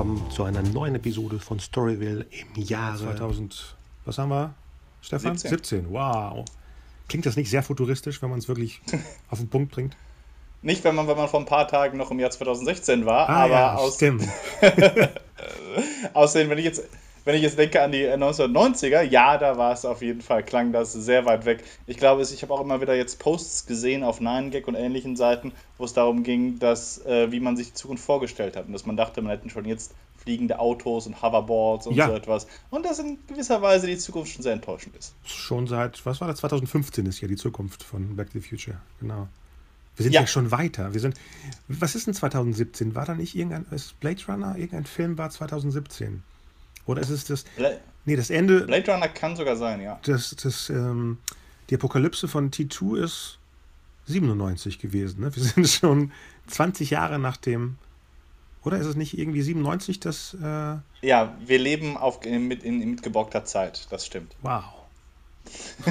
willkommen zu einer neuen Episode von Storyville im Jahre 2000. Was haben wir, Stefan? 17. 17. Wow. Klingt das nicht sehr futuristisch, wenn man es wirklich auf den Punkt bringt? Nicht, wenn man, wenn man vor ein paar Tagen noch im Jahr 2016 war, Ah, aber ja, aus, stimmt. außerdem, wenn ich jetzt. Wenn ich jetzt denke an die 1990er, ja, da war es auf jeden Fall, klang das sehr weit weg. Ich glaube, ich habe auch immer wieder jetzt Posts gesehen auf 9gag und ähnlichen Seiten, wo es darum ging, dass, äh, wie man sich die Zukunft vorgestellt hat. Und dass man dachte, man hätte schon jetzt fliegende Autos und Hoverboards und Ja. so etwas. Und dass in gewisser Weise die Zukunft schon sehr enttäuschend ist. Schon seit, was war das? 2015 ist ja die Zukunft von Back to the Future. Genau. Wir sind ja, Ja. schon weiter. Wir sind. Was ist denn 2017? War da nicht irgendein. Ist Blade Runner? Irgendein Film war 2017? Oder ist es das. Bla Nee, das Ende. Blade Runner kann sogar sein, ja. Das, das, ähm, die Apokalypse von T2 ist 97 gewesen. Ne? Wir sind schon 20 Jahre nach dem. Oder ist es nicht irgendwie 97, das. Äh, Ja, wir leben auf, in, mit, in, in mitgeborgter Zeit, das stimmt. wow.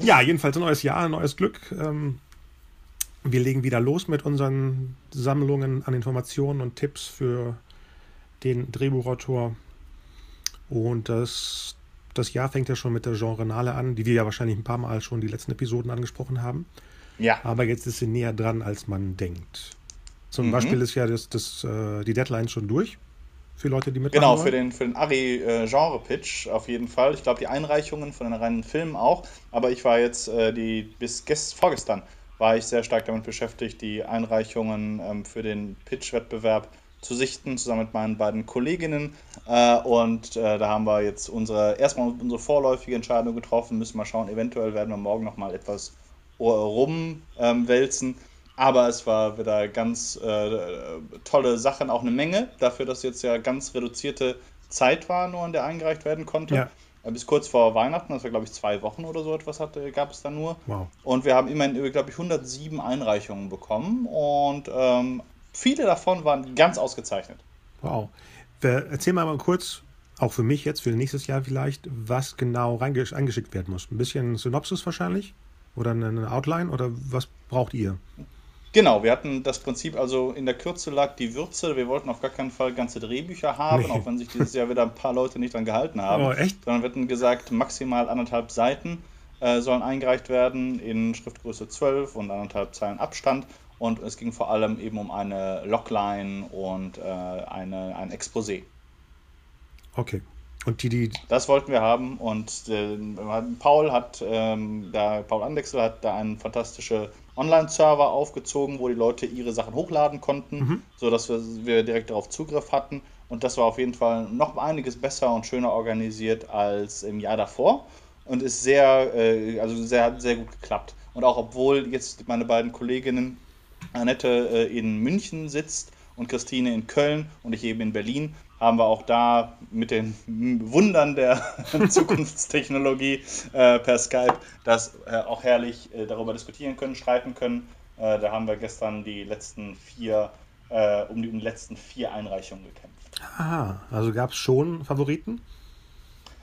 ja, jedenfalls ein neues Jahr, ein neues Glück. Ähm, wir legen wieder los mit unseren Sammlungen an Informationen und Tipps für den Drehbuchautor. Und das, das Jahr fängt ja schon mit der Genrenale an, die wir ja wahrscheinlich ein paar Mal schon die letzten Episoden angesprochen haben. Ja, Aber jetzt ist sie näher dran, als man denkt. Zum Mhm. Beispiel ist ja das, das, äh, die Deadline schon durch. Für Leute, die mitmachen genau, für den, für den Ari-Genre-Pitch auf jeden Fall. Ich glaube, die Einreichungen von den reinen Filmen auch. Aber ich war jetzt, äh, die bis gest, vorgestern, war ich sehr stark damit beschäftigt, die Einreichungen ähm, für den Pitch-Wettbewerb zu sichten, zusammen mit meinen beiden Kolleginnen. Äh, und äh, da haben wir jetzt unsere, erstmal unsere vorläufige Entscheidung getroffen, müssen mal schauen, eventuell werden wir morgen nochmal etwas rumwälzen. Ähm, wälzen. aber es war wieder ganz äh, tolle Sachen, auch eine Menge, dafür, dass jetzt ja ganz reduzierte Zeit war, nur in der eingereicht werden konnte. Ja. Äh, Bis kurz vor Weihnachten, das war glaube ich zwei Wochen oder so etwas, hatte, gab es da nur. Wow. Und wir haben immerhin, glaube ich, 107 Einreichungen bekommen und ähm, viele davon waren ganz ausgezeichnet. Wow. Erzähl mal mal kurz, auch für mich jetzt, für nächstes Jahr vielleicht, was genau reingesch- eingeschickt werden muss. Ein bisschen Synopsis wahrscheinlich? Oder eine- eine Outline? Oder was braucht ihr? Genau, wir hatten das Prinzip, also in der Kürze lag die Würze. Wir wollten auf gar keinen Fall ganze Drehbücher haben, Nee. auch wenn sich dieses Jahr wieder ein paar Leute nicht dran gehalten haben. Oh, echt? Sondern wir hatten gesagt, maximal anderthalb Seiten äh, sollen eingereicht werden in Schriftgröße 12 und anderthalb Zeilen Abstand. Und es ging vor allem eben um eine Logline und äh, eine, ein Exposé. Okay. Und die, die. Das wollten wir haben und äh, Paul hat ähm, da, Paul Andexel hat da einen fantastischen Online-Server aufgezogen, wo die Leute ihre Sachen hochladen konnten, sodass wir, wir direkt darauf Zugriff hatten. Und das war auf jeden Fall noch einiges besser und schöner organisiert als im Jahr davor und ist sehr, äh, also sehr, sehr gut geklappt. Und auch obwohl jetzt meine beiden Kolleginnen Annette äh, in München sitzt und Christine in Köln und ich eben in Berlin, haben wir auch da mit den Wundern der Zukunftstechnologie äh, per Skype das äh, auch herrlich äh, darüber diskutieren können, streiten können. Äh, da haben wir gestern die letzten vier, äh, um, die, um die letzten vier Einreichungen gekämpft. Aha, also gab es schon Favoriten?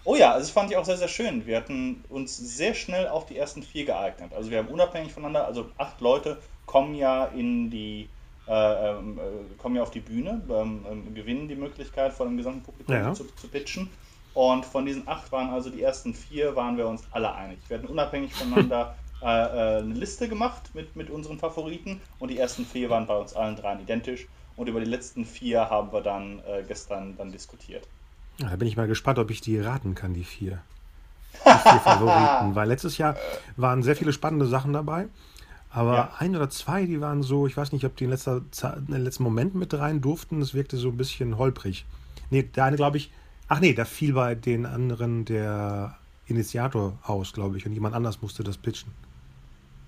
Oh ja, also das fand ich auch sehr, sehr schön. Wir hatten uns sehr schnell auf die ersten vier geeignet. Also wir haben unabhängig voneinander, also acht Leute kommen ja in die, äh, ähm, äh, kommen ja auf die Bühne, ähm, ähm, gewinnen die Möglichkeit vor dem gesamten Publikum Ja. zu, zu pitchen. Und von diesen acht waren also die ersten vier, waren wir uns alle einig. Wir hatten unabhängig voneinander äh, äh, eine Liste gemacht mit, mit unseren Favoriten und die ersten vier waren bei uns allen dreien identisch. Und über die letzten vier haben wir dann äh, gestern dann diskutiert. Ja, da bin ich mal gespannt, ob ich die raten kann, die vier. Die vier Favoriten. Weil letztes Jahr waren sehr viele spannende Sachen dabei. Aber Ja. ein oder zwei, die waren so, ich weiß nicht, ob die in, letzter in den letzten Momenten mit rein durften. Das wirkte so ein bisschen holprig. Nee, der eine, glaube ich, ach nee, da fiel bei den anderen der Initiator aus, glaube ich. Und jemand anders musste das pitchen.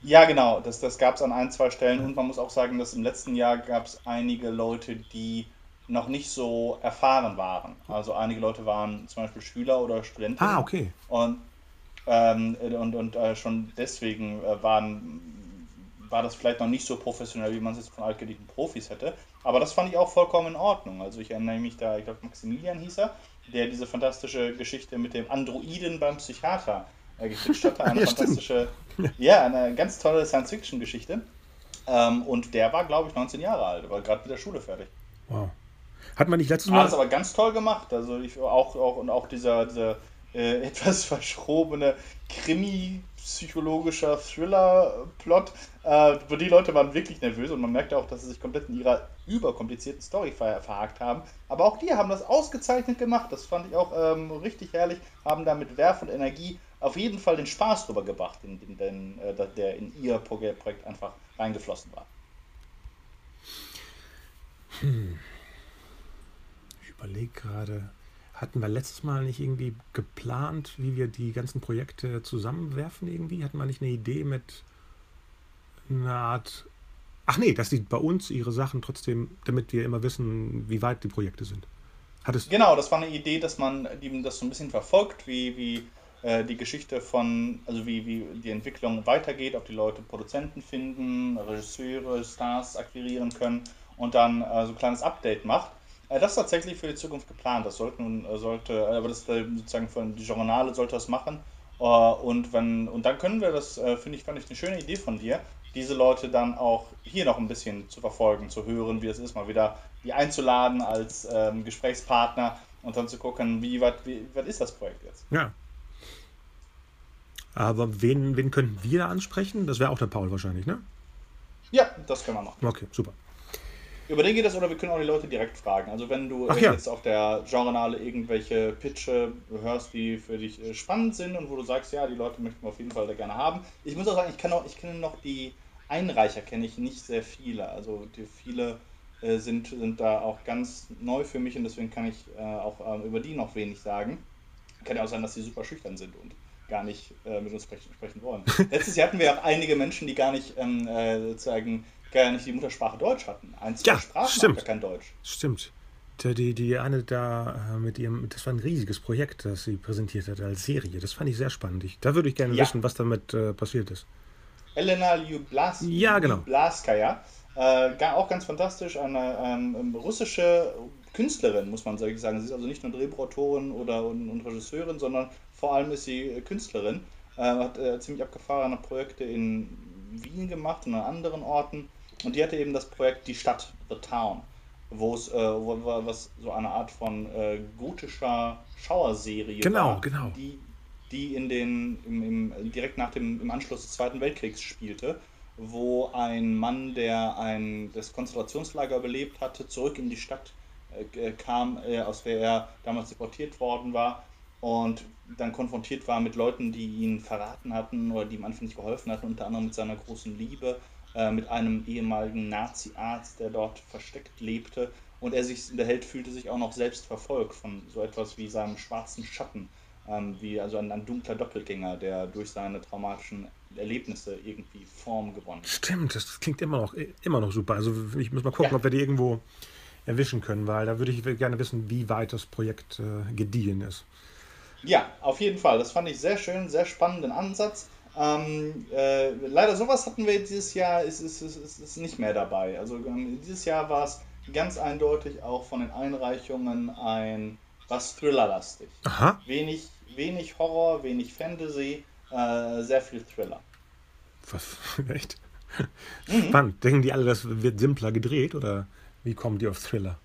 Ja, genau, das, das gab es an ein, zwei Stellen und man muss auch sagen, dass im letzten Jahr gab es einige Leute, die noch nicht so erfahren waren. Also einige Leute waren zum Beispiel Schüler oder Studenten. Ah, okay. Und, ähm, und, und äh, schon deswegen äh, waren, war das vielleicht noch nicht so professionell, wie man es jetzt von altgedienten Profis hätte. Aber das fand ich auch vollkommen in Ordnung. Also ich erinnere mich da, ich glaube Maximilian hieß er, der diese fantastische Geschichte mit dem Androiden beim Psychiater äh, gepitcht hatte. Eine Ja, stimmt. fantastische, ja, eine ganz tolle Science-Fiction-Geschichte. Ähm, und der war, glaube ich, 19 Jahre alt, war gerade mit der Schule fertig. Wow. Hat man nicht letztes Mal. Alles aber ganz toll gemacht. Also ich auch, auch und auch dieser, dieser äh, etwas verschrobene Krimi-psychologischer Thriller-Plot. Äh, wo die Leute waren wirklich nervös und man merkte auch, dass sie sich komplett in ihrer überkomplizierten Story ver verhakt haben. Aber auch die haben das ausgezeichnet gemacht. Das fand ich auch ähm, richtig herrlich. Haben da mit Werf und Energie auf jeden Fall den Spaß drüber gebracht, in, in, in, äh, der in ihr Projekt einfach reingeflossen war. Hm. Ich überlege gerade, hatten wir letztes Mal nicht irgendwie geplant, wie wir die ganzen Projekte zusammenwerfen irgendwie? Hatten wir nicht eine Idee mit einer Art... Ach nee, dass die bei uns ihre Sachen trotzdem, damit wir immer wissen, wie weit die Projekte sind. Hattest genau, das war eine Idee, dass man das so ein bisschen verfolgt, wie, wie äh, die Geschichte von, also wie, wie die Entwicklung weitergeht, ob die Leute Produzenten finden, Regisseure, Stars akquirieren können und dann äh, so ein kleines Update macht. Äh, das ist tatsächlich für die Zukunft geplant. Das sollte nun, äh, sollte, äh, aber das sozusagen von die Journale sollte das machen. Und wenn, und dann können wir das, finde ich, fand ich eine schöne Idee von dir, diese Leute dann auch hier noch ein bisschen zu verfolgen, zu hören, wie es ist, mal wieder die einzuladen als ähm, Gesprächspartner und dann zu gucken, wie weit, wie weit ist das Projekt jetzt. Ja, aber wen, wen könnten wir da ansprechen? Das wäre auch der Paul wahrscheinlich, ne? Ja, das können wir machen. Okay, super. Über den geht das oder wir können auch die Leute direkt fragen. Also wenn du ja. jetzt auf der Genrenale irgendwelche Pitche hörst, die für dich äh, spannend sind und wo du sagst, ja, die Leute möchten wir auf jeden Fall da gerne haben. Ich muss auch sagen, ich kenne auch, ich kenne noch die Einreicher, kenne ich nicht sehr viele. Also die viele äh, sind, sind da auch ganz neu für mich und deswegen kann ich äh, auch äh, über die noch wenig sagen. Kann ja auch sein, dass sie super schüchtern sind und gar nicht äh, mit uns sprechen, sprechen wollen. Letztes Jahr hatten wir auch einige Menschen, die gar nicht ähm, äh, sozusagen gar nicht die Muttersprache Deutsch hatten. Ein, zwei ja, Sprachen stimmt. kein Deutsch. Stimmt. Die, die eine da äh, mit ihrem, das war ein riesiges Projekt, das sie präsentiert hat als Serie. Das fand ich sehr spannend. Ich, da würde ich gerne ja. wissen, was damit äh, passiert ist. Elena Ljublas ja, genau. Ljublaskaya, äh, auch ganz fantastisch, eine ähm, russische Künstlerin, muss man sagen. Sie ist also nicht nur Drehbuchautorin oder und, und Regisseurin, sondern vor allem ist sie äh, Künstlerin, äh, hat äh, ziemlich abgefahrene Projekte in Wien gemacht und an anderen Orten. Und die hatte eben das Projekt Die Stadt, The Town, wo es, äh, wo, was so eine Art von äh, gotischer Schauerserie genau, war, genau. die, die in den, im, im, direkt nach dem im Anschluss des Zweiten Weltkriegs spielte, wo ein Mann, der ein, das Konzentrationslager überlebt hatte, zurück in die Stadt äh, kam, äh, aus der er damals deportiert worden war und dann konfrontiert war mit Leuten, die ihn verraten hatten oder die ihm einfach nicht geholfen hatten, unter anderem mit seiner großen Liebe, äh, mit einem ehemaligen Nazi-Arzt, der dort versteckt lebte. Und er sich, der Held fühlte sich auch noch selbst verfolgt von so etwas wie seinem schwarzen Schatten, ähm, wie also ein, ein, dunkler Doppelgänger, der durch seine traumatischen Erlebnisse irgendwie Form gewonnen hat. Stimmt, das klingt immer noch, immer noch super. Also ich muss mal gucken, ja. ob wir die irgendwo erwischen können, weil da würde ich gerne wissen, wie weit das Projekt äh, gediehen ist. Ja, auf jeden Fall. Das fand ich sehr schön, sehr spannenden Ansatz. Ähm, äh, leider sowas hatten wir dieses Jahr, ist, ist, ist, ist nicht mehr dabei. Also ähm, dieses Jahr war es ganz eindeutig auch von den Einreichungen ein was Thriller-lastig. Aha. Wenig, wenig Horror, wenig Fantasy, äh, sehr viel Thriller. Was? Echt? Mhm. Spannend. Denken die alle, das wird simpler gedreht oder wie kommen die auf Thriller?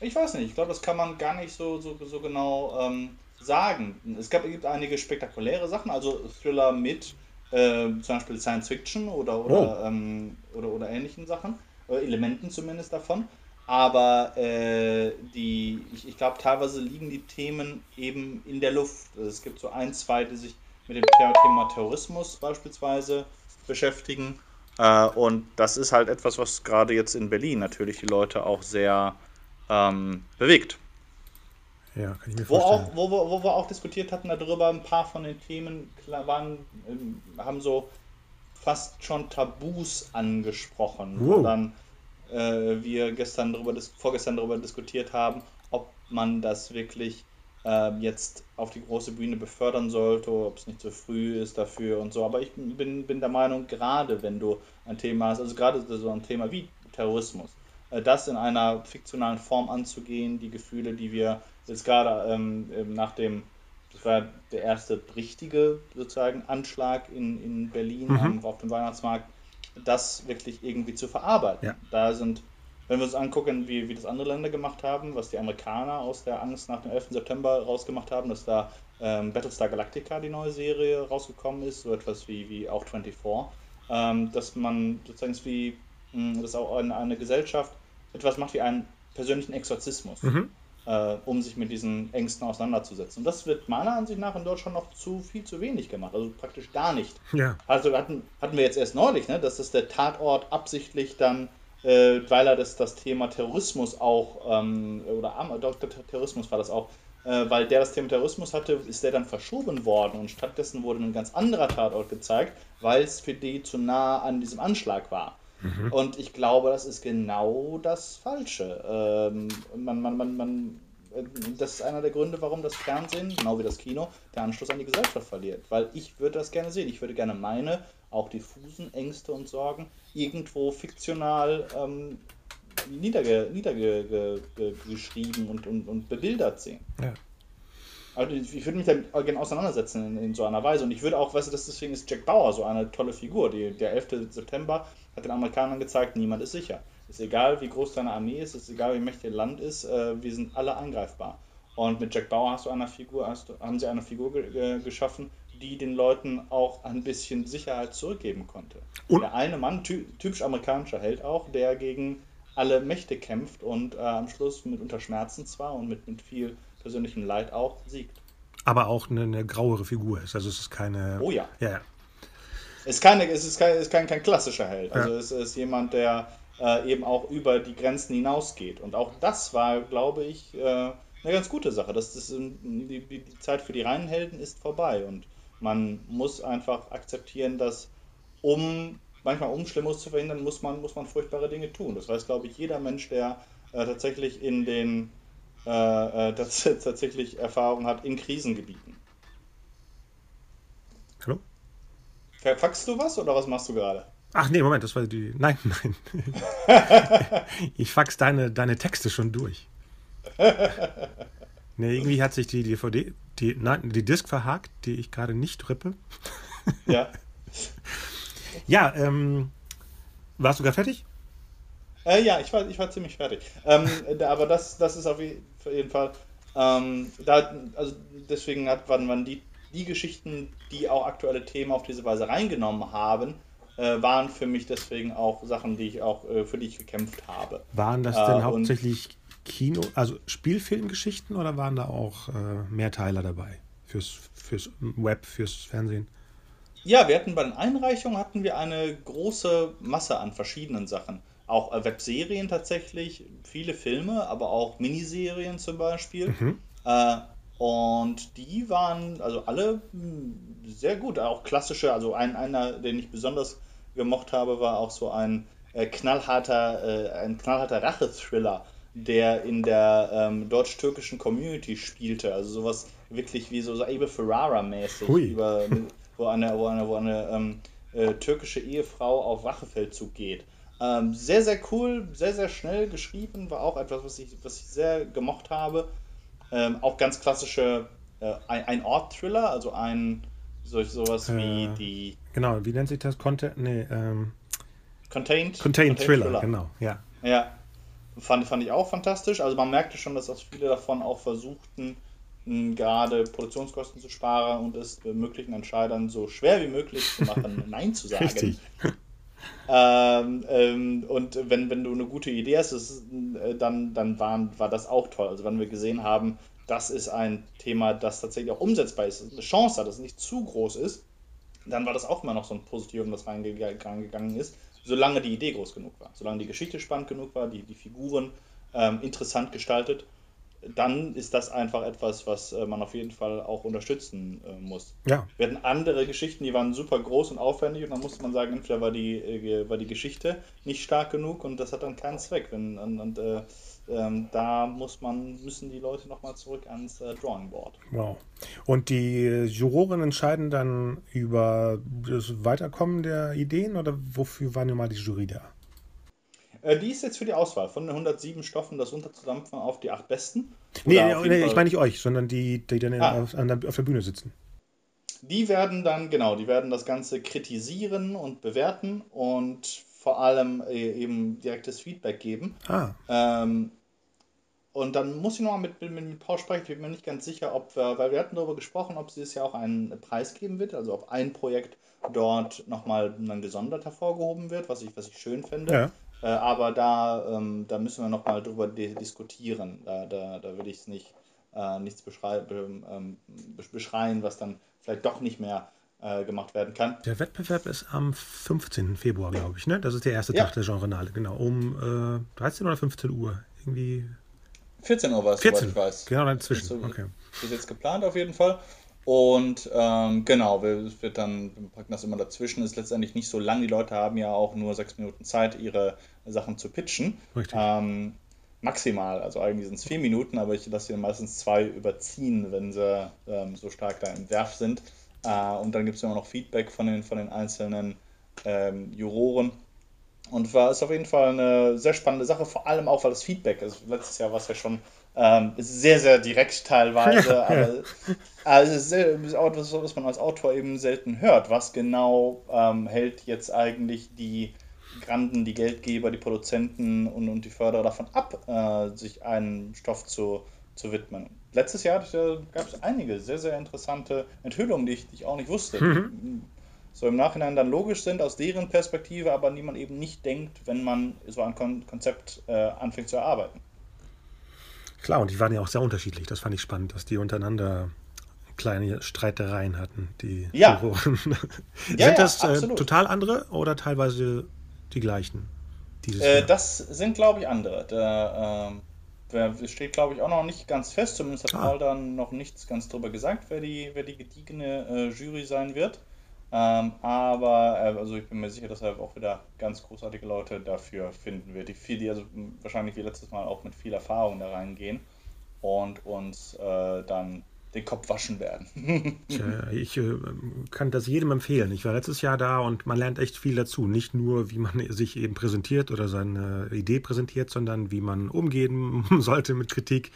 Ich weiß nicht. Ich glaube, das kann man gar nicht so, so, so genau ähm, sagen. Es gab, gibt einige spektakuläre Sachen, also Thriller mit äh, zum Beispiel Science Fiction oder, oder, oh. ähm, oder, oder ähnlichen Sachen, oder Elementen zumindest davon. Aber äh, die, ich, ich glaube, teilweise liegen die Themen eben in der Luft. Also es gibt so ein, zwei, die sich mit dem Thema Terrorismus beispielsweise beschäftigen. Äh, und das ist halt etwas, was gerade jetzt in Berlin natürlich die Leute auch sehr ähm, bewegt. Ja, kann ich mir wo vorstellen. Auch, wo, wo, wo wir auch diskutiert hatten darüber, ein paar von den Themen waren, ähm, haben so fast schon Tabus angesprochen. Wow. Wo dann äh, wir gestern darüber, vorgestern darüber diskutiert haben, ob man das wirklich äh, jetzt auf die große Bühne befördern sollte, ob es nicht zu früh ist dafür und so. Aber ich bin, bin der Meinung, gerade wenn du ein Thema hast, also gerade so ein Thema wie Terrorismus, das in einer fiktionalen Form anzugehen, die Gefühle, die wir jetzt gerade ähm, nach dem, das war der erste richtige sozusagen Anschlag in, in Berlin mhm. auf dem Weihnachtsmarkt, das wirklich irgendwie zu verarbeiten. Ja. Da sind Wenn wir uns angucken, wie, wie das andere Länder gemacht haben, was die Amerikaner aus der Angst nach dem 11. September rausgemacht haben, dass da ähm, Battlestar Galactica, die neue Serie, rausgekommen ist, so etwas wie, wie auch 24, ähm, dass man sozusagen wie, mh, hm, dass auch eine, eine Gesellschaft etwas macht wie einen persönlichen Exorzismus. Mhm äh, um sich mit diesen Ängsten auseinanderzusetzen. Und das wird meiner Ansicht nach in Deutschland noch zu viel zu wenig gemacht, also praktisch gar nicht. Ja. Also hatten, hatten wir jetzt erst neulich, ne, dass das der Tatort absichtlich dann, äh, weil er das, das Thema Terrorismus auch, ähm, oder doch, Terrorismus war das auch, äh, weil der das Thema Terrorismus hatte, ist der dann verschoben worden und stattdessen wurde ein ganz anderer Tatort gezeigt, weil es für die zu nah an diesem Anschlag war. Mhm. Und ich glaube, das ist genau das Falsche. Ähm, man, man, man, man, das ist einer der Gründe, warum das Fernsehen, genau wie das Kino, der Anschluss an die Gesellschaft verliert. Weil ich würde das gerne sehen. Ich würde gerne meine, auch diffusen Ängste und Sorgen, irgendwo fiktional ähm, niedergeschrieben niederge, und, und, und bebildert sehen. Ja. Also ich würde mich damit gerne auseinandersetzen in, in, so einer Weise. Und ich würde auch, weißt du, deswegen ist Jack Bauer so eine tolle Figur. Die, der 11. September hat den Amerikanern gezeigt, niemand ist sicher. Ist egal, wie groß deine Armee ist, ist egal, wie mächtig ihr Land ist, äh, wir sind alle angreifbar. Und mit Jack Bauer hast du eine Figur, hast, haben sie eine Figur ge geschaffen, die den Leuten auch ein bisschen Sicherheit zurückgeben konnte. Und? Der eine Mann, ty typisch amerikanischer Held auch, der gegen alle Mächte kämpft und äh, am Schluss mit unter Schmerzen zwar und mit, mit viel persönlichem Leid auch siegt. Aber auch eine, eine grauere Figur ist. Also es ist keine. Oh ja. Ja, ja. Es, keine, es ist, kein, ist kein, kein klassischer Held. Also ja. es ist jemand, der äh, eben auch über die Grenzen hinausgeht. Und auch das war, glaube ich, äh, eine ganz gute Sache. Das, das, die, die Zeit für die reinen Helden ist vorbei. Und man muss einfach akzeptieren, dass um manchmal um Schlimmes zu verhindern, muss man, muss man furchtbare Dinge tun. Das weiß, glaube ich, jeder Mensch, der äh, tatsächlich in den äh, äh tatsächlich Erfahrung hat in Krisengebieten. Verfaxst du was oder was machst du gerade? Ach nee, Moment, das war die. Nein, nein. ich fax deine, deine Texte schon durch. Nee, irgendwie hat sich die DVD, die, nein, die Disk verhakt, die ich gerade nicht rippe. Ja. ja, ähm, warst du gerade fertig? Äh, ja, ich war, ich war ziemlich fertig. Ähm, aber das, das ist auf jeden Fall. Ähm, da, also deswegen hat, waren, waren die die Geschichten, die auch aktuelle Themen auf diese Weise reingenommen haben, äh, waren für mich deswegen auch Sachen, die ich auch äh, für die ich gekämpft habe. Waren das denn äh, hauptsächlich Kino, also Spielfilmgeschichten oder waren da auch äh, Mehrteiler dabei fürs, fürs Web, fürs Fernsehen? Ja, wir hatten bei den Einreichungen hatten wir eine große Masse an verschiedenen Sachen. Auch äh, Webserien tatsächlich, viele Filme, aber auch Miniserien zum Beispiel. Mhm. Und die waren also alle hm, sehr gut, auch klassische, also ein, einer, den ich besonders gemocht habe, war auch so ein äh, knallharter, äh, ein knallharter Rache-Thriller, der in der ähm, deutsch-türkischen Community spielte. Also sowas wirklich wie so, so Abe Ferrara-mäßig, wo eine, wo eine, wo eine ähm, äh, türkische Ehefrau auf Rachefeldzug geht. Ähm, sehr, sehr cool, sehr, sehr schnell geschrieben, war auch etwas, was ich, was ich sehr gemocht habe. Ähm, auch ganz klassische, äh, ein, ein Ort-Thriller, also ein so, sowas wie äh, die. Genau, wie nennt sich das? Content, nee, ähm, Contained, Contained, Contained Thriller, Thriller, genau, ja. Ja, fand, fand ich auch fantastisch. Also man merkte schon, dass auch viele davon auch versuchten, gerade Produktionskosten zu sparen und es möglichen Entscheidern so schwer wie möglich zu machen, Nein zu sagen. Richtig. Ähm, ähm, und wenn, wenn du eine gute Idee hast, ist, äh, dann, dann waren, war das auch toll. Also wenn wir gesehen haben, das ist ein Thema, das tatsächlich auch umsetzbar ist, eine Chance hat, dass es nicht zu groß ist, dann war das auch immer noch so ein Positivum, das reingegangen ist, solange die Idee groß genug war. Solange die Geschichte spannend genug war, die, die Figuren ähm, interessant gestaltet dann ist das einfach etwas, was äh, man auf jeden Fall auch unterstützen äh, muss. Ja. Wir hatten andere Geschichten, die waren super groß und aufwendig und dann musste man sagen, entweder war die, äh, war die Geschichte nicht stark genug und das hat dann keinen Zweck. Wenn, und, und äh, ähm, da muss man, müssen die Leute nochmal zurück ans äh, Drawing Board. Wow. Und die Juroren entscheiden dann über das Weiterkommen der Ideen oder wofür war nun mal die Jury da? Äh, die ist jetzt für die Auswahl von den 107 Stoffen, das unterzudampfen auf die acht besten. Nee, nee ich meine nicht euch, sondern die, die dann ah. auf, der, auf der Bühne sitzen. Die werden dann, genau, die werden das Ganze kritisieren und bewerten und vor allem äh, eben direktes Feedback geben. Ah. Ähm, und dann muss ich nochmal mit, mit, mit Paul sprechen. Ich bin mir nicht ganz sicher, ob wir, weil wir hatten darüber gesprochen, ob es dieses Jahr auch einen Preis geben wird, also ob ein Projekt dort nochmal dann gesondert hervorgehoben wird, was ich, was ich schön finde. Ja. Äh, aber da, ähm, da müssen wir nochmal drüber diskutieren. Da, da, da will ich es nicht, äh, nichts beschreiben, ähm, beschreien, was dann vielleicht doch nicht mehr äh, gemacht werden kann. Der Wettbewerb ist am 15. Februar, glaube ich, ne? Das ist der erste Ja. Tag der Genrenale, genau. Um äh, 13 oder 15 Uhr. Irgendwie 14 Uhr war es, 14. soweit ich weiß. Genau dazwischen. So, Okay. Ist jetzt geplant auf jeden Fall. Und ähm, genau, wir- es wird dann, wir packen das immer dazwischen, ist letztendlich nicht so lang. Die Leute haben ja auch nur sechs Minuten Zeit, ihre Sachen zu pitchen. Richtig. Ähm, maximal, also eigentlich sind es vier Minuten, aber ich lasse sie meistens zwei überziehen, wenn sie ähm, so stark da im Werf sind. Äh, und dann gibt es immer noch Feedback von den, von den einzelnen ähm, Juroren. Und war ist auf jeden Fall eine sehr spannende Sache, vor allem auch, weil das Feedback ist. Letztes Jahr war es ja schon ähm, sehr, sehr direkt teilweise, Ja, aber also es ist sehr, ist auch etwas, was man als Autor eben selten hört. Was genau ähm, hält jetzt eigentlich die Granden, die Geldgeber, die Produzenten und, und die Förderer davon ab, äh, sich einem Stoff zu, zu widmen? Letztes Jahr gab es einige sehr, sehr interessante Enthüllungen, die ich, die ich auch nicht wusste. So im Nachhinein dann logisch sind aus deren Perspektive, aber die man eben nicht denkt, wenn man so ein Kon Konzept äh, anfängt zu erarbeiten. Klar, und die waren ja auch sehr unterschiedlich. Das fand ich spannend, dass die untereinander kleine Streitereien hatten, die Ja. Juroren. Ja, ja, Sind das äh, absolut. total andere oder teilweise die gleichen? Äh, das sind, glaube ich, andere. Da wer- steht, glaube ich, auch noch nicht ganz fest. Zumindest hat Ah. Paul dann noch nichts ganz drüber gesagt, wer die, wer die gediegene äh, Jury sein wird. Ähm, aber äh, also ich bin mir sicher, dass er auch wieder ganz großartige Leute dafür finden wird, die viel, die also wahrscheinlich wie letztes Mal auch mit viel Erfahrung da reingehen und uns äh, dann den Kopf waschen werden. Tja, ich äh, kann das jedem empfehlen. Ich war letztes Jahr da und man lernt echt viel dazu. Nicht nur, wie man sich eben präsentiert oder seine Idee präsentiert, sondern wie man umgehen sollte mit Kritik.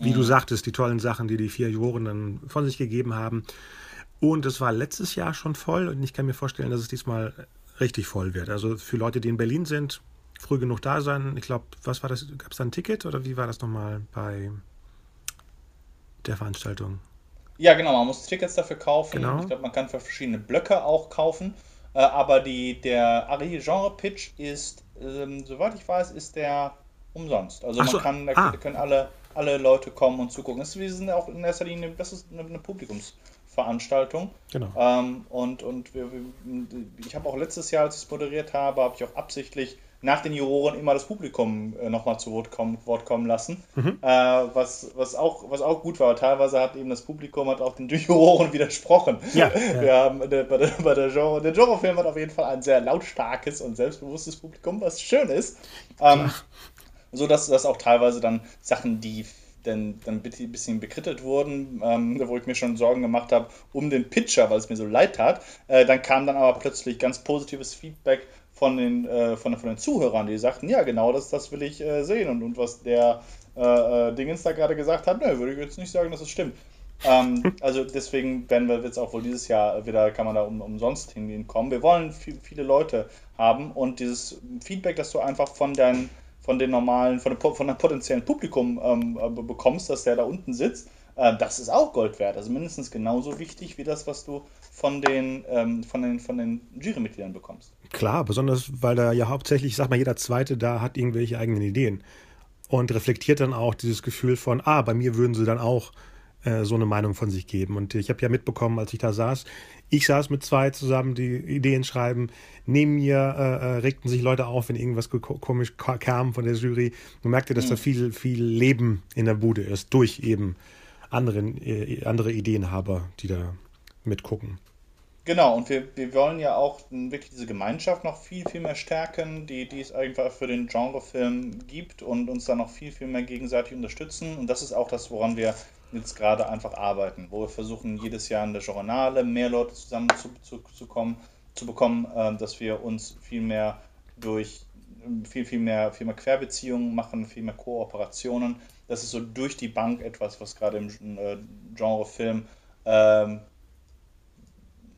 Wie du sagtest, die tollen Sachen, die die vier Juroren dann von sich gegeben haben. Und es war letztes Jahr schon voll und ich kann mir vorstellen, dass es diesmal richtig voll wird. Also für Leute, die in Berlin sind, früh genug da sein. Ich glaube, was war das? Gab es da ein Ticket oder wie war das nochmal bei der Veranstaltung? Ja, genau, man muss Tickets dafür kaufen. Genau. Ich glaube, man kann für verschiedene Blöcke auch kaufen. Äh, aber die, der Ari Genre Pitch ist, ähm, soweit ich weiß, ist der umsonst. Also Ach man so, kann, da ah. können alle, alle Leute kommen und zugucken. Es sind auch in erster Linie, das ist eine, Publikumsveranstaltung. Genau. Ähm, und und wir, ich habe auch letztes Jahr, als ich es moderiert habe, habe ich auch absichtlich nach den Juroren immer das Publikum äh, nochmal zu Wort kommen, Wort kommen lassen. Äh, was, was, auch, was auch gut war. Teilweise hat eben das Publikum hat auch den Juroren widersprochen. Ja, ja. Wir haben der, bei der, bei der Genre, der Genrefilm hat auf jeden Fall ein sehr lautstarkes und selbstbewusstes Publikum, was schön ist. Ähm, so dass das auch teilweise dann Sachen, die dann, dann ein bisschen bekrittelt wurden, ähm, wo ich mir schon Sorgen gemacht habe um den Pitcher, weil es mir so leid tat. Äh, dann kam dann aber plötzlich ganz positives Feedback von den, äh, von, von den Zuhörern, die sagten, ja genau, das, das will ich äh, sehen. Und, und was der äh, äh, Dingens da gerade gesagt hat, ne, würde ich jetzt nicht sagen, dass es stimmt. ähm, also deswegen werden wir jetzt auch wohl dieses Jahr wieder, kann man da um, umsonst hingehen kommen. Wir wollen viel, viele Leute haben und dieses Feedback, das du einfach von deinen von den normalen, von dem, von dem potenziellen Publikum ähm, äh, bekommst, dass der da unten sitzt, äh, das ist auch Gold wert. Also mindestens genauso wichtig wie das, was du von den, ähm, von den, von den Jurymitgliedern bekommst. Klar, besonders weil da ja hauptsächlich, ich sag mal, jeder Zweite da hat irgendwelche eigenen Ideen und reflektiert dann auch dieses Gefühl von, ah, bei mir würden sie dann auch äh, so eine Meinung von sich geben. Und ich habe ja mitbekommen, als ich da saß, ich saß mit zwei zusammen, die Ideen schreiben. Neben mir äh, äh, regten sich Leute auf, wenn irgendwas ko- komisch ka- kam von der Jury. Man merkte, dass da viel, viel Leben in der Bude ist, durch eben anderen, äh, andere Ideenhaber, die da mitgucken. Genau, und wir, wir wollen ja auch wirklich diese Gemeinschaft noch viel, viel mehr stärken, die, die es einfach für den Genrefilm gibt und uns dann noch viel, viel mehr gegenseitig unterstützen. Und das ist auch das, woran wir jetzt gerade einfach arbeiten, wo wir versuchen, jedes Jahr in der Journale mehr Leute zusammen zu, zu, zu, kommen, zu bekommen, äh, dass wir uns viel mehr durch viel, viel mehr, viel mehr Querbeziehungen machen, viel mehr Kooperationen. Das ist so durch die Bank etwas, was gerade im äh, Genrefilm ähm,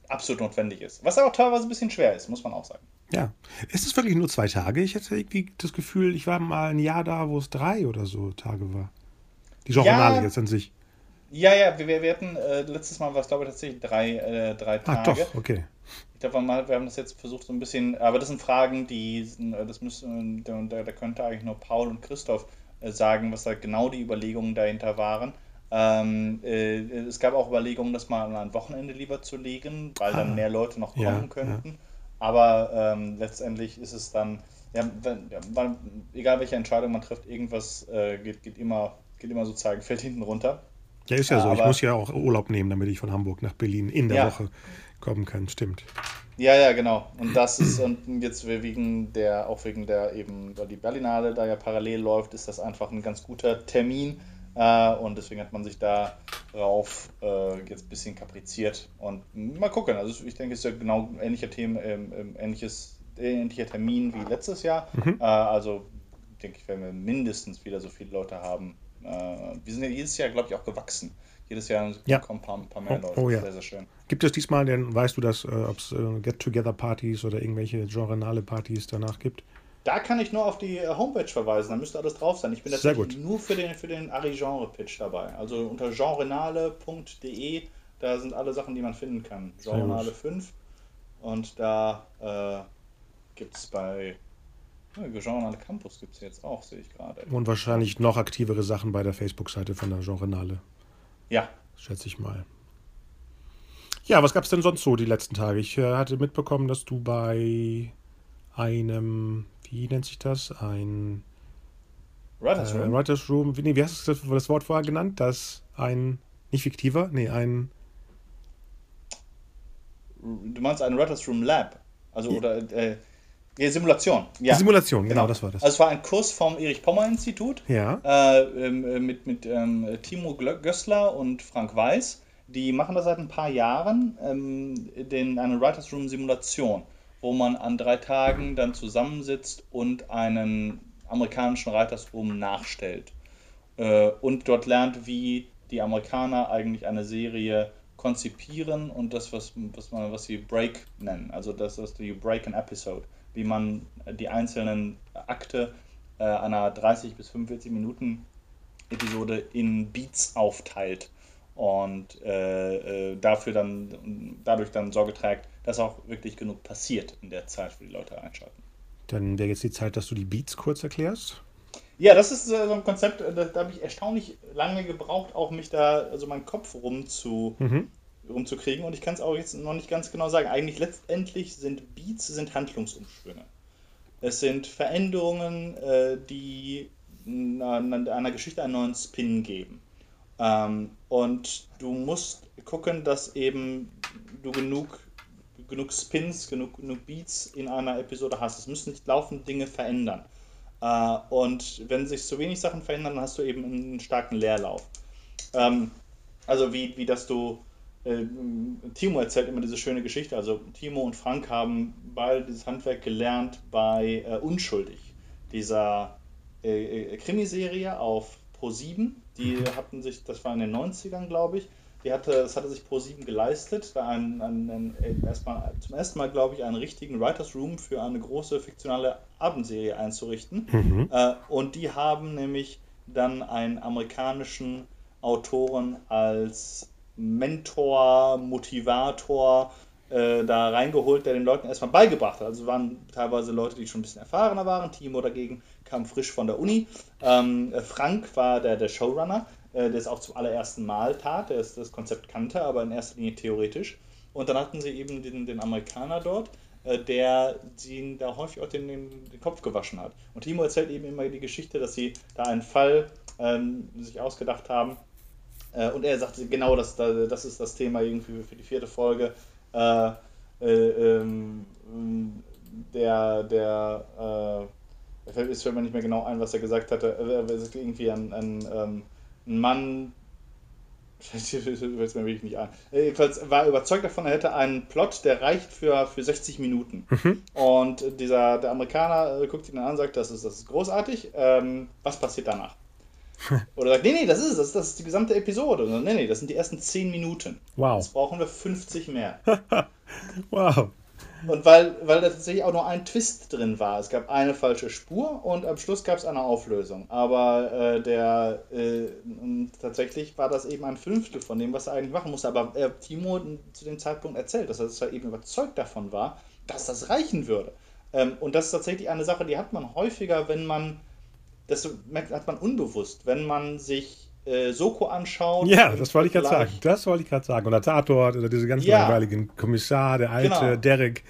absolut notwendig ist. Was aber auch teilweise ein bisschen schwer ist, muss man auch sagen. Ja. Ist es wirklich nur zwei Tage? Ich hatte irgendwie das Gefühl, ich war mal ein Jahr da, wo es drei oder so Tage war. Die Journale ja, jetzt an sich. Ja, ja, wir, wir hatten äh, letztes Mal war es, glaube ich, tatsächlich drei, äh, drei Tage. Ach doch, okay. Ich glaube, wir haben das jetzt versucht so ein bisschen, aber das sind Fragen, die, das müssen, da, da könnte eigentlich nur Paul und Christoph äh, sagen, was da genau die Überlegungen dahinter waren. Ähm, äh, es gab auch Überlegungen, das mal an ein Wochenende lieber zu legen, weil ah, dann mehr Leute noch kommen ja, könnten. Ja. Aber ähm, letztendlich ist es dann, ja, wenn, ja, egal welche Entscheidung man trifft, irgendwas äh, geht, geht, immer, geht immer sozusagen, fällt hinten runter. Ja, ist ja so. ich muss ja auch Urlaub nehmen, damit ich von Hamburg nach Berlin in der Woche kommen kann. Stimmt. Ja, ja, genau. Und das ist, und jetzt wegen der, auch wegen der eben, weil die Berlinale da ja parallel läuft, ist das einfach ein ganz guter Termin. Äh, und deswegen hat man sich da drauf äh, jetzt ein bisschen kapriziert. Und mal gucken. Also ich denke, es ist ja genau ähnlicher Themen, ähm, ähm, ähnliches, ähnlicher Termin wie letztes Jahr. Mhm. Äh, also denke ich, werden wir mindestens wieder so viele Leute haben. Äh, wir sind ja jedes Jahr, glaube ich, auch gewachsen jedes Jahr ja. kommen ein paar, ein paar mehr oh, Leute. Oh, ja. Sehr, sehr schön. Gibt es diesmal denn, weißt du das, äh, ob es äh, Get-Together-Partys oder irgendwelche genrenale Partys danach gibt? Da kann ich nur auf die äh, Homepage verweisen, da müsste alles drauf sein. Ich bin tatsächlich nur für den, für den Ari-Genre-Pitch dabei. Also unter genrenale.de, da sind alle Sachen, die man finden kann. Genrenale 5. Und da äh, gibt es bei ja, Genrenale Campus gibt es jetzt auch, sehe ich gerade. Und wahrscheinlich noch aktivere Sachen bei der Facebook-Seite von der Genrenale. Ja. Schätze ich mal. Ja, was gab es denn sonst so die letzten Tage? Ich äh, hatte mitbekommen, dass du bei einem, wie nennt sich das? Ein Writers Room. Äh, Writers Room. Wie, nee, wie hast du das, das, Wort vorher genannt? Das ein, nicht fiktiver, nee, ein. Du meinst ein Writers Room Lab? Also, oder. Äh, ja, Simulation. Ja. Simulation, genau, genau, das war das. Also es war ein Kurs vom Erich-Pommer-Institut ja. äh, ähm, äh, mit, mit ähm, Timo Gössler und Frank Weiß. Die machen das seit ein paar Jahren, ähm, den, eine Writers Room Simulation, wo man an drei Tagen dann zusammensitzt und einen amerikanischen Writers Room nachstellt. Äh, und dort lernt, wie die Amerikaner eigentlich eine Serie konzipieren und das, was, was, man, was sie Break nennen. Also das ist die Break an Episode wie man die einzelnen Akte äh, einer 30 bis 45 Minuten Episode in Beats aufteilt und äh, äh, dafür dann dadurch dann Sorge trägt, dass auch wirklich genug passiert in der Zeit, wo die Leute einschalten. Dann wäre jetzt die Zeit, dass du die Beats kurz erklärst. Ja, das ist so ein Konzept, da, da habe ich erstaunlich lange gebraucht, auch mich da, also meinen Kopf rum zu, mhm rumzukriegen. Und ich kann es auch jetzt noch nicht ganz genau sagen. Eigentlich letztendlich sind Beats sind Handlungsumschwünge. Es sind Veränderungen, äh, die einer Geschichte einen neuen Spin geben. Ähm, und du musst gucken, dass eben du genug, genug Spins, genug, genug Beats in einer Episode hast. Es müssen nicht laufend Dinge verändern. Äh, und wenn sich zu wenig Sachen verändern, dann hast du eben einen starken Leerlauf. Ähm, also wie, wie dass du Timo erzählt immer diese schöne Geschichte. Also Timo und Frank haben beide dieses Handwerk gelernt bei äh, Unschuldig, dieser äh, äh Krimiserie auf Pro7. Die mhm. hatten sich, das war in den 90ern, glaube ich, die hatte, das hatte sich Pro7 geleistet, da einen, einen, einen, erstmal, zum ersten Mal, glaube ich, einen richtigen Writers Room für eine große fiktionale Abendserie einzurichten. Mhm. Äh, und die haben nämlich dann einen amerikanischen Autoren als Mentor, Motivator äh, da reingeholt, der den Leuten erstmal beigebracht hat. Also waren teilweise Leute, die schon ein bisschen erfahrener waren. Timo dagegen kam frisch von der Uni. Ähm, äh, Frank war der, der Showrunner, äh, der es auch zum allerersten Mal tat, der das Konzept kannte, aber in erster Linie theoretisch. Und dann hatten sie eben den, den Amerikaner dort, äh, der ihnen da häufig auch den, den, Kopf gewaschen hat. Und Timo erzählt eben immer die Geschichte, dass sie da einen Fall ähm, sich ausgedacht haben, äh, und er sagte, genau das, das ist das Thema irgendwie für die vierte Folge. Äh, äh, ähm, der, der, äh, es fällt mir nicht mehr genau ein, was er gesagt hatte. Er sagt irgendwie ein, ein, ähm, ein Mann, fällt es mir wirklich nicht ein. Jedenfalls war er überzeugt davon, er hätte einen Plot, der reicht für, für 60 Minuten. Mhm. Und dieser, der Amerikaner guckt ihn dann an und sagt, das ist, das ist großartig. Ähm, was passiert danach? Oder sagt, nee, nee, das ist es, das, ist die gesamte Episode. Oder, nee, nee, das sind die ersten 10 Minuten. Wow. Jetzt brauchen wir 50 mehr. wow. und weil, weil da tatsächlich auch nur ein Twist drin war. Es gab eine falsche Spur und am Schluss gab es eine Auflösung. Aber äh, der äh, tatsächlich war das eben ein Fünftel von dem, was er eigentlich machen musste. Aber äh, Timo zu dem Zeitpunkt erzählt, dass er halt eben überzeugt davon war, dass das reichen würde. Ähm, und das ist tatsächlich eine Sache, die hat man häufiger, wenn man, das hat man unbewusst, wenn man sich äh, Soko anschaut. Ja, das wollte ich gerade sagen. Das wollte ich gerade sagen. Und der Tatort oder diese ganz ja. langweiligen Kommissar, der alte genau. Derek.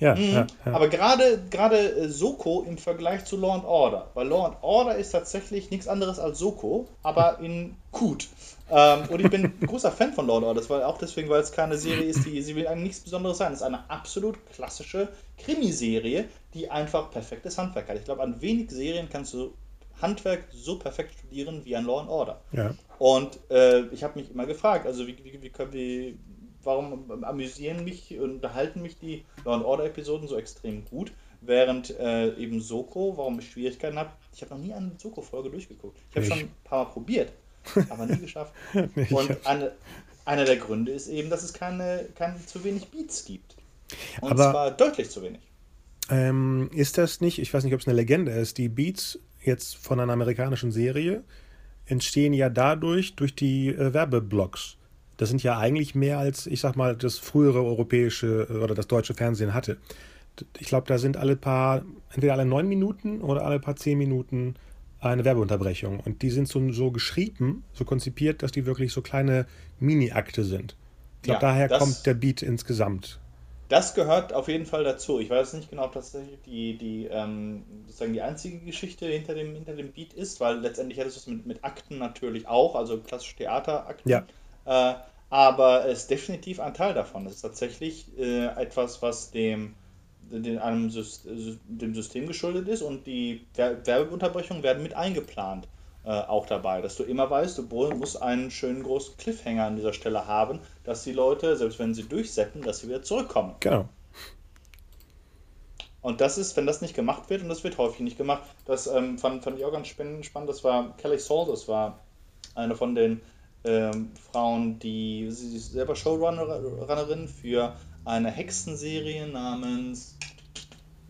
Ja, mhm. ja, ja, Aber gerade gerade äh, Soko im Vergleich zu Law and Order, weil Law and Order ist tatsächlich nichts anderes als Soko, aber in gut. Ähm, und ich bin ein großer Fan von Law and Order, das war auch deswegen, weil es keine Serie ist, die sie will eigentlich nichts Besonderes sein. Es ist eine absolut klassische Krimiserie, die einfach perfektes Handwerk hat. Ich glaube, an wenig Serien kannst du Handwerk so perfekt studieren wie ein Law and Order. Ja. Und äh, ich habe mich immer gefragt, also wie, wie, wie können wir, warum amüsieren mich und unterhalten mich die Law and Order Episoden so extrem gut, während äh, eben Soko, warum ich Schwierigkeiten habe, ich habe noch nie eine Soko-Folge durchgeguckt. Ich habe schon ein paar Mal probiert, aber nie geschafft. und eine, einer der Gründe ist eben, dass es keine, keine zu wenig Beats gibt. Und aber, zwar deutlich zu wenig. Ähm, ist das nicht, ich weiß nicht, ob es eine Legende ist, die Beats jetzt von einer amerikanischen Serie entstehen ja dadurch durch die äh, Werbeblocks. Das sind ja eigentlich mehr als, ich sag mal, das frühere europäische äh, oder das deutsche Fernsehen hatte. Ich glaube, da sind alle paar, entweder alle neun Minuten oder alle paar zehn Minuten eine Werbeunterbrechung. Und die sind so, so geschrieben, so konzipiert, dass die wirklich so kleine Mini-Akte sind. Ich glaube, ja, daher kommt der Beat insgesamt das gehört auf jeden Fall dazu. Ich weiß nicht genau, ob das die, die, ähm, sozusagen die einzige Geschichte hinter dem, hinter dem Beat ist, weil letztendlich hat es was mit, mit Akten natürlich auch, also klassisch Theaterakten. Ja. Äh, aber es ist definitiv ein Teil davon. Es ist tatsächlich äh, etwas, was dem, dem, einem System, dem System geschuldet ist und die Werbeunterbrechungen werden mit eingeplant äh, auch dabei, dass du immer weißt, du musst einen schönen großen Cliffhanger an dieser Stelle haben, dass die Leute, selbst wenn sie durchsetzen, dass sie wieder zurückkommen. Genau. Und das ist, wenn das nicht gemacht wird, und das wird häufig nicht gemacht, das ähm, fand, fand ich auch ganz spannend, das war Kelly Saul, das war eine von den ähm, Frauen, die sie ist selber Showrunnerin für eine Hexenserie namens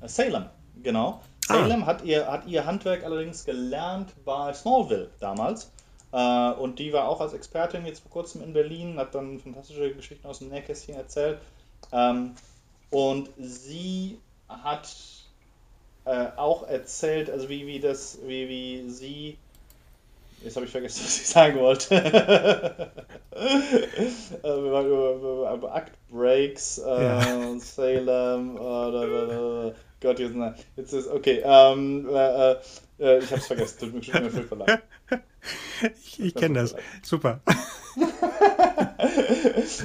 Salem, genau. Salem ah. hat, ihr, hat ihr Handwerk allerdings gelernt bei Smallville damals. Äh, und die war auch als Expertin jetzt vor kurzem in Berlin, hat dann fantastische Geschichten aus dem Nähkästchen erzählt. Ähm, und sie hat äh, auch erzählt, also wie, wie das, wie, wie sie Jetzt habe ich vergessen, was ich sagen wollte. Äh, wir waren über, über Act Breaks, äh, ja. Salem, äh, Gott, jetzt, nein. Jetzt ist, okay, ähm, äh, äh, äh ich hab's vergessen, tut mir, furchtbar leid. Ich, ich kenne das. Super.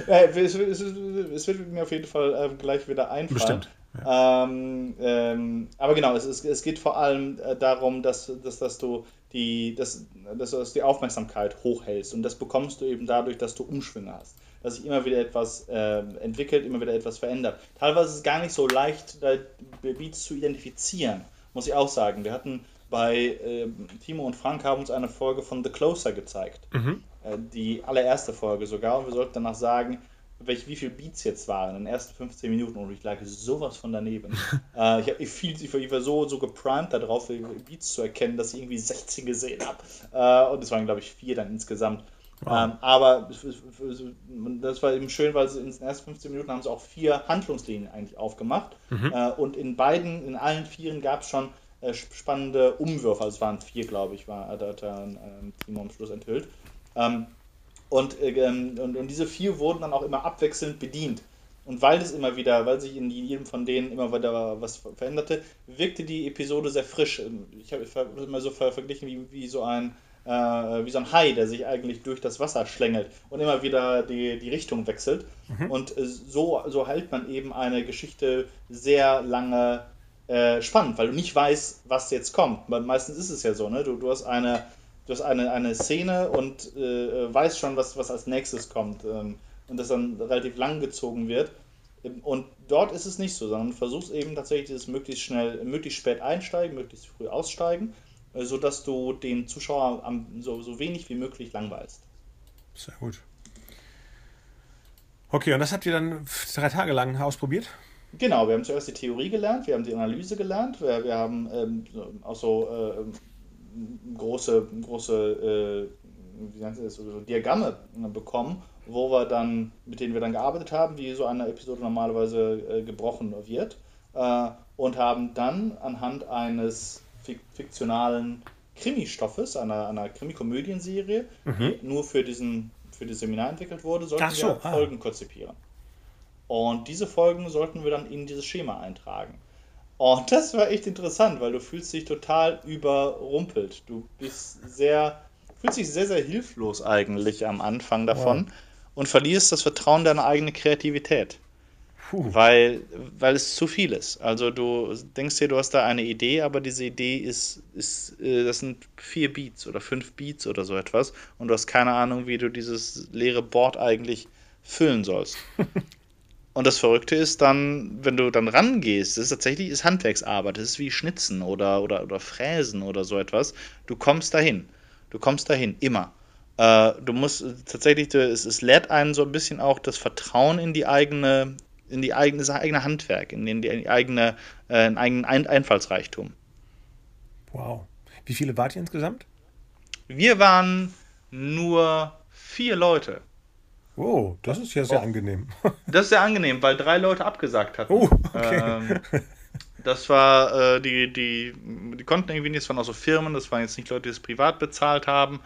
ja, es, es, es, wird mir auf jeden Fall ähm, gleich wieder einfallen. Bestimmt. Ja. Ähm, ähm, aber genau, es, es, es geht vor allem äh, darum, dass, dass, dass du die, dass, dass du die Aufmerksamkeit hochhältst. Und das bekommst du eben dadurch, dass du Umschwünge hast dass sich immer wieder etwas äh, entwickelt, immer wieder etwas verändert. Teilweise ist es gar nicht so leicht, Beats zu identifizieren, muss ich auch sagen. Wir hatten bei äh, Timo und Frank haben uns eine Folge von The Closer gezeigt. Mhm. Äh, die allererste Folge sogar. Und wir sollten danach sagen, welch, wie viele Beats jetzt waren in den ersten 15 Minuten. Und ich lag sowas von daneben. äh, ich, hab, ich, viel, ich, war so, so geprimed darauf, Beats zu erkennen, dass ich irgendwie 16 gesehen habe. Äh, und es waren, glaube ich, vier dann insgesamt. Ähm, aber das war eben schön, weil sie in den ersten 15 Minuten haben sie auch vier Handlungslinien eigentlich aufgemacht. Mhm. Äh, und in beiden, in allen vieren gab es schon äh, spannende Umwürfe. Also es waren vier, glaube ich, war da hat ein ähm, Team am Schluss enthüllt. Ähm, und, äh, und, und diese vier wurden dann auch immer abwechselnd bedient. Und weil es immer wieder, weil sich in jedem von denen immer wieder was veränderte, wirkte die Episode sehr frisch. Ich habe es immer so verglichen wie, wie so ein äh, wie so ein Hai, der sich eigentlich durch das Wasser schlängelt und immer wieder die, die Richtung wechselt. Mhm. Und äh, so, so hält man eben eine Geschichte sehr lange äh, spannend, weil du nicht weißt, was jetzt kommt. Weil meistens ist es ja so, ne? Du, du hast eine, du hast eine, eine Szene und äh, weißt schon, was, was als nächstes kommt. Ähm, und das dann relativ lang gezogen wird. Und dort ist es nicht so, sondern versuchst eben tatsächlich dieses möglichst schnell, möglichst spät einsteigen, möglichst früh aussteigen äh, sodass du den Zuschauer am, so, so wenig wie möglich langweilst. Sehr gut. Okay, und das habt ihr dann drei Tage lang ausprobiert? Genau, wir haben zuerst die Theorie gelernt, wir haben die Analyse gelernt, wir, wir haben ähm, auch so äh, große, große äh, wie nennt das, so Diagramme bekommen, wo wir dann, mit denen wir dann gearbeitet haben, wie so eine Episode normalerweise äh, gebrochen wird, äh, und haben dann anhand eines fiktionalen Krimi-Stoffes, einer, einer Krimi-Komödienserie, mhm. die nur für, diesen, für das Seminar entwickelt wurde, sollten so, wir ah. Folgen konzipieren. Und diese Folgen sollten wir dann in dieses Schema eintragen. Und das war echt interessant, weil du fühlst dich total überrumpelt. Du bist sehr, fühlst dich sehr, sehr hilflos eigentlich am Anfang davon wow. und verlierst das Vertrauen deiner eigenen Kreativität. Weil, weil es zu viel ist. Also du denkst dir, du hast da eine Idee, aber diese Idee ist, ist äh, das sind vier Beats oder fünf Beats oder so etwas und du hast keine Ahnung, wie du dieses leere Board eigentlich füllen sollst. und das Verrückte ist dann, wenn du dann rangehst, das ist tatsächlich ist Handwerksarbeit, das ist wie Schnitzen oder, oder, oder Fräsen oder so etwas. Du kommst dahin. Du kommst dahin, immer. Äh, du musst tatsächlich, es, es lehrt einen so ein bisschen auch das Vertrauen in die eigene in die eigene, das eigene Handwerk, in, den, die eigene, äh, in eigenen Ein Einfallsreichtum. Wow. Wie viele wart ihr insgesamt? Wir waren nur vier Leute. Oh, das ist ja sehr oh. angenehm. Das ist sehr angenehm, weil drei Leute abgesagt hatten. Oh, okay. Ähm, das war, äh, die, die, die konnten irgendwie nicht, das waren auch so Firmen, das waren jetzt nicht Leute, die es privat bezahlt haben.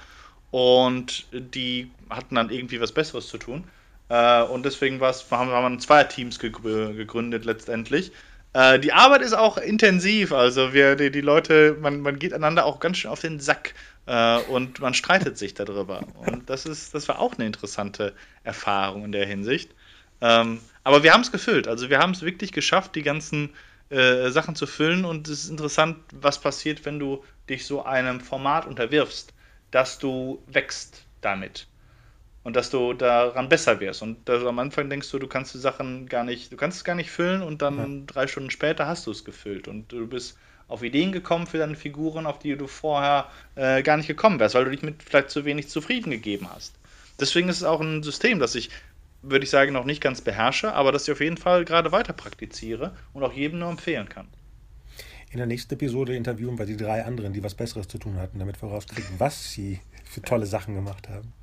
Und die hatten dann irgendwie was Besseres zu tun. Äh, und deswegen haben, haben wir zwei Teams gegründet letztendlich. Äh, die Arbeit ist auch intensiv, also wir, die, die Leute, man, man geht einander auch ganz schön auf den Sack äh, und man streitet sich darüber. Und das ist, das war auch eine interessante Erfahrung in der Hinsicht. Ähm, aber wir haben es gefüllt, also wir haben es wirklich geschafft, die ganzen äh, Sachen zu füllen und es ist interessant, was passiert, wenn du dich so einem Format unterwirfst, dass du wächst damit und dass du daran besser wirst. Und am Anfang denkst du, du kannst die Sachen gar nicht, du kannst es gar nicht füllen und dann ja. drei Stunden später hast du es gefüllt und du bist auf Ideen gekommen für deine Figuren, auf die du vorher äh, gar nicht gekommen wärst, weil du dich mit vielleicht zu wenig zufrieden gegeben hast. Deswegen ist es auch ein System, das ich, würde ich sagen, noch nicht ganz beherrsche, aber das ich auf jeden Fall gerade weiter praktiziere und auch jedem nur empfehlen kann. In der nächsten Episode interviewen wir die drei anderen, die was Besseres zu tun hatten, damit wir rauskriegen, was sie für tolle Sachen gemacht haben.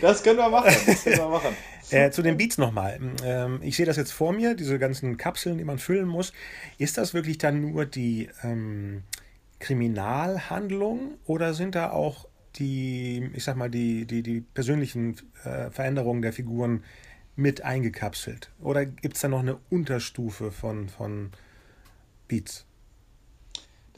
Das können wir machen. Können wir machen. äh, zu den Beats nochmal. Ähm, ich sehe das jetzt vor mir, diese ganzen Kapseln, die man füllen muss. Ist das wirklich dann nur die ähm, Kriminalhandlung oder sind da auch die, ich sag mal, die, die, die persönlichen äh, Veränderungen der Figuren mit eingekapselt? Oder gibt es da noch eine Unterstufe von, von Beats?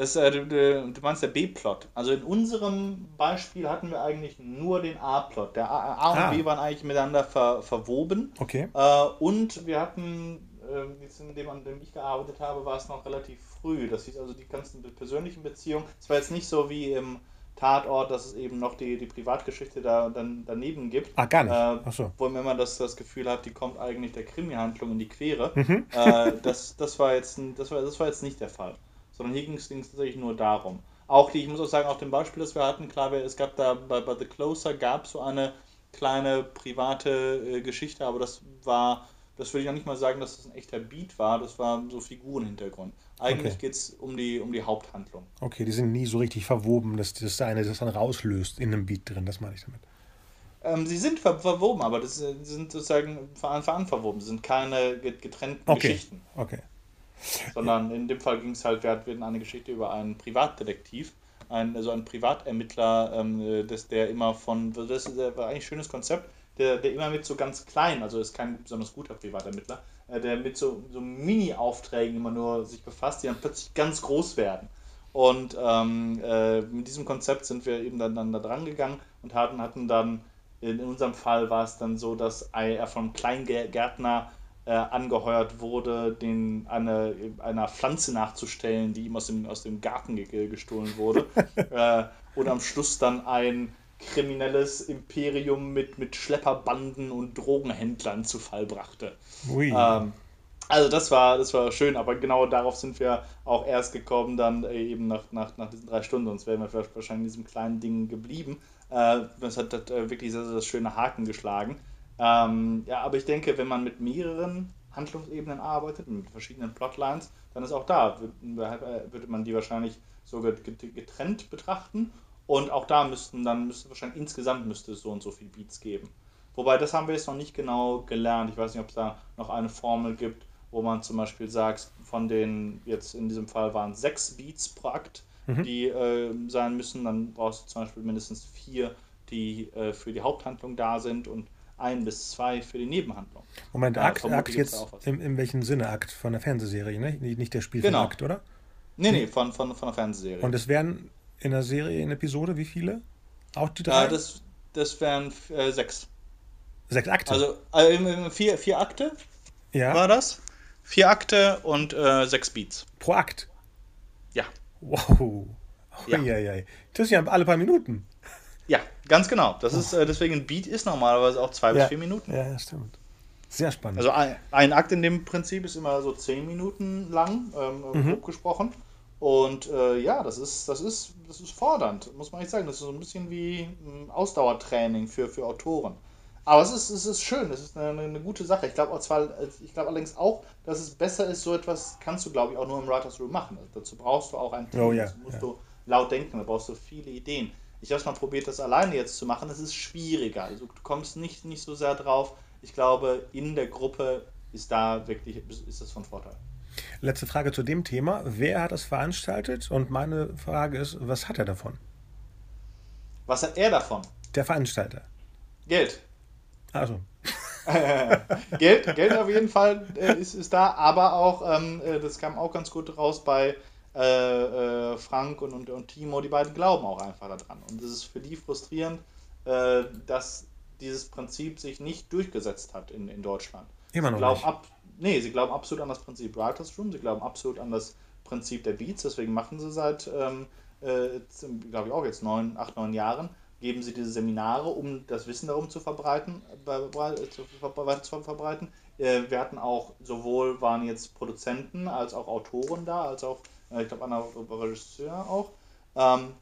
Das, äh, du, du, meinst der B-Plot. Also in unserem Beispiel hatten wir eigentlich nur den A-Plot. Der A, A und ah. B waren eigentlich miteinander ver, verwoben. Okay. Äh, und wir hatten, äh, jetzt in dem, an dem ich gearbeitet habe, war es noch relativ früh. Das hieß also die ganzen persönlichen Beziehungen. Es war jetzt nicht so wie im Tatort, dass es eben noch die, die Privatgeschichte da dann daneben gibt. Ah, gar nicht. Äh, Ach so. Wo man immer das, das Gefühl hat, die kommt eigentlich der Krimi-Handlung in die Quere. Mhm. Äh, das, das, war jetzt, das, war, das war jetzt nicht der Fall sondern hier ging es tatsächlich nur darum. Auch die, ich muss auch sagen, auf dem Beispiel, das wir hatten, klar, es gab da bei, bei The Closer gab so eine kleine private äh, Geschichte, aber das war, das würde ich auch nicht mal sagen, dass das ein echter Beat war, das war so Figurenhintergrund. Eigentlich okay. geht es um die, um die Haupthandlung. Okay, die sind nie so richtig verwoben, dass das eine das dann rauslöst in einem Beat drin, das meine ich damit. Ähm, sie sind ver verwoben, aber das sind sozusagen ver verwoben, sind keine getrennten okay. Geschichten. Okay. Sondern in dem Fall ging es halt, wir hatten eine Geschichte über einen Privatdetektiv, ein, also einen Privatermittler, ähm, das, der immer von, das ist eigentlich ein schönes Konzept, der, der immer mit so ganz kleinen, also ist kein besonders guter Privatermittler, äh, der mit so, so Mini-Aufträgen immer nur sich befasst, die dann plötzlich ganz groß werden. Und ähm, äh, mit diesem Konzept sind wir eben dann, dann da dran gegangen und hatten, hatten dann, in unserem Fall war es dann so, dass er vom Kleingärtner äh, angeheuert wurde, den eine, einer Pflanze nachzustellen, die ihm aus dem, aus dem Garten ge gestohlen wurde. äh, und am Schluss dann ein kriminelles Imperium mit, mit Schlepperbanden und Drogenhändlern zu Fall brachte. Ähm, also das war, das war schön, aber genau darauf sind wir auch erst gekommen, dann äh, eben nach, nach, nach diesen drei Stunden, sonst wären wir wahrscheinlich in diesem kleinen Ding geblieben. Äh, das hat, hat wirklich sehr, sehr schöne Haken geschlagen. Ähm, ja, aber ich denke, wenn man mit mehreren Handlungsebenen arbeitet, mit verschiedenen Plotlines, dann ist auch da, würde, würde man die wahrscheinlich so getrennt betrachten. Und auch da müssten dann, müsste wahrscheinlich insgesamt müsste es so und so viel Beats geben. Wobei, das haben wir jetzt noch nicht genau gelernt. Ich weiß nicht, ob es da noch eine Formel gibt, wo man zum Beispiel sagt, von den, jetzt in diesem Fall waren sechs Beats pro Akt, mhm. die äh, sein müssen. Dann brauchst du zum Beispiel mindestens vier, die äh, für die Haupthandlung da sind und ein bis zwei für die Nebenhandlung. Moment, ja, Akt, Akt jetzt in, in welchem Sinne Akt? Von der Fernsehserie, ne? Nicht der Spielfilm-Akt, genau. oder? Nee, nee, von, von, von der Fernsehserie. Und es wären in der Serie, in Episode, wie viele? Auch die drei? Ja, das, das wären äh, sechs. Sechs Akte? Also äh, vier, vier Akte ja. war das. Vier Akte und äh, sechs Beats. Pro Akt? Ja. Wow. Oh, ja. Das ist ja alle paar Minuten. Ja, ganz genau. Das ist äh, deswegen ein Beat ist normalerweise auch zwei ja. bis vier Minuten. Ja, stimmt. Sehr spannend. Also ein, ein, Akt in dem Prinzip ist immer so zehn Minuten lang, ähm, mhm. grob gesprochen. Und äh, ja, das ist, das, ist, das ist fordernd, muss man echt sagen. Das ist so ein bisschen wie ein Ausdauertraining für, für Autoren. Aber es ist, es ist schön, es ist eine, eine gute Sache. Ich glaube ich glaube allerdings auch, dass es besser ist, so etwas kannst du, glaube ich, auch nur im Writers Room machen. Also dazu brauchst du auch ein Team, oh, ja, dazu musst ja. du laut denken, da brauchst du viele Ideen. Ich habe es mal probiert, das alleine jetzt zu machen. Es ist schwieriger. Also du kommst nicht, nicht so sehr drauf. Ich glaube, in der Gruppe ist da wirklich, ist das von Vorteil. Letzte Frage zu dem Thema. Wer hat das veranstaltet? Und meine Frage ist, was hat er davon? Was hat er davon? Der Veranstalter. Geld. Also. Geld, Geld auf jeden Fall äh, ist, ist da, aber auch, ähm, äh, das kam auch ganz gut raus bei äh, äh, Frank und, und, und, Timo, die beiden glauben auch einfach daran. Und es ist für die frustrierend, äh, dass dieses Prinzip sich nicht durchgesetzt hat in, in Deutschland. Immer noch nicht. Ab, nee, sie glauben absolut an das Prinzip Writers Room, sie glauben absolut an das Prinzip der Beats, deswegen machen sie seit, ähm, äh, glaube ich auch jetzt neun, acht, neun Jahren, geben sie diese Seminare, um das Wissen darum zu verbreiten, zu verbreiten. Äh, wir hatten auch, sowohl waren jetzt Produzenten als auch Autoren da, als auch, ich glaube, Anna Regisseur auch. Ähm,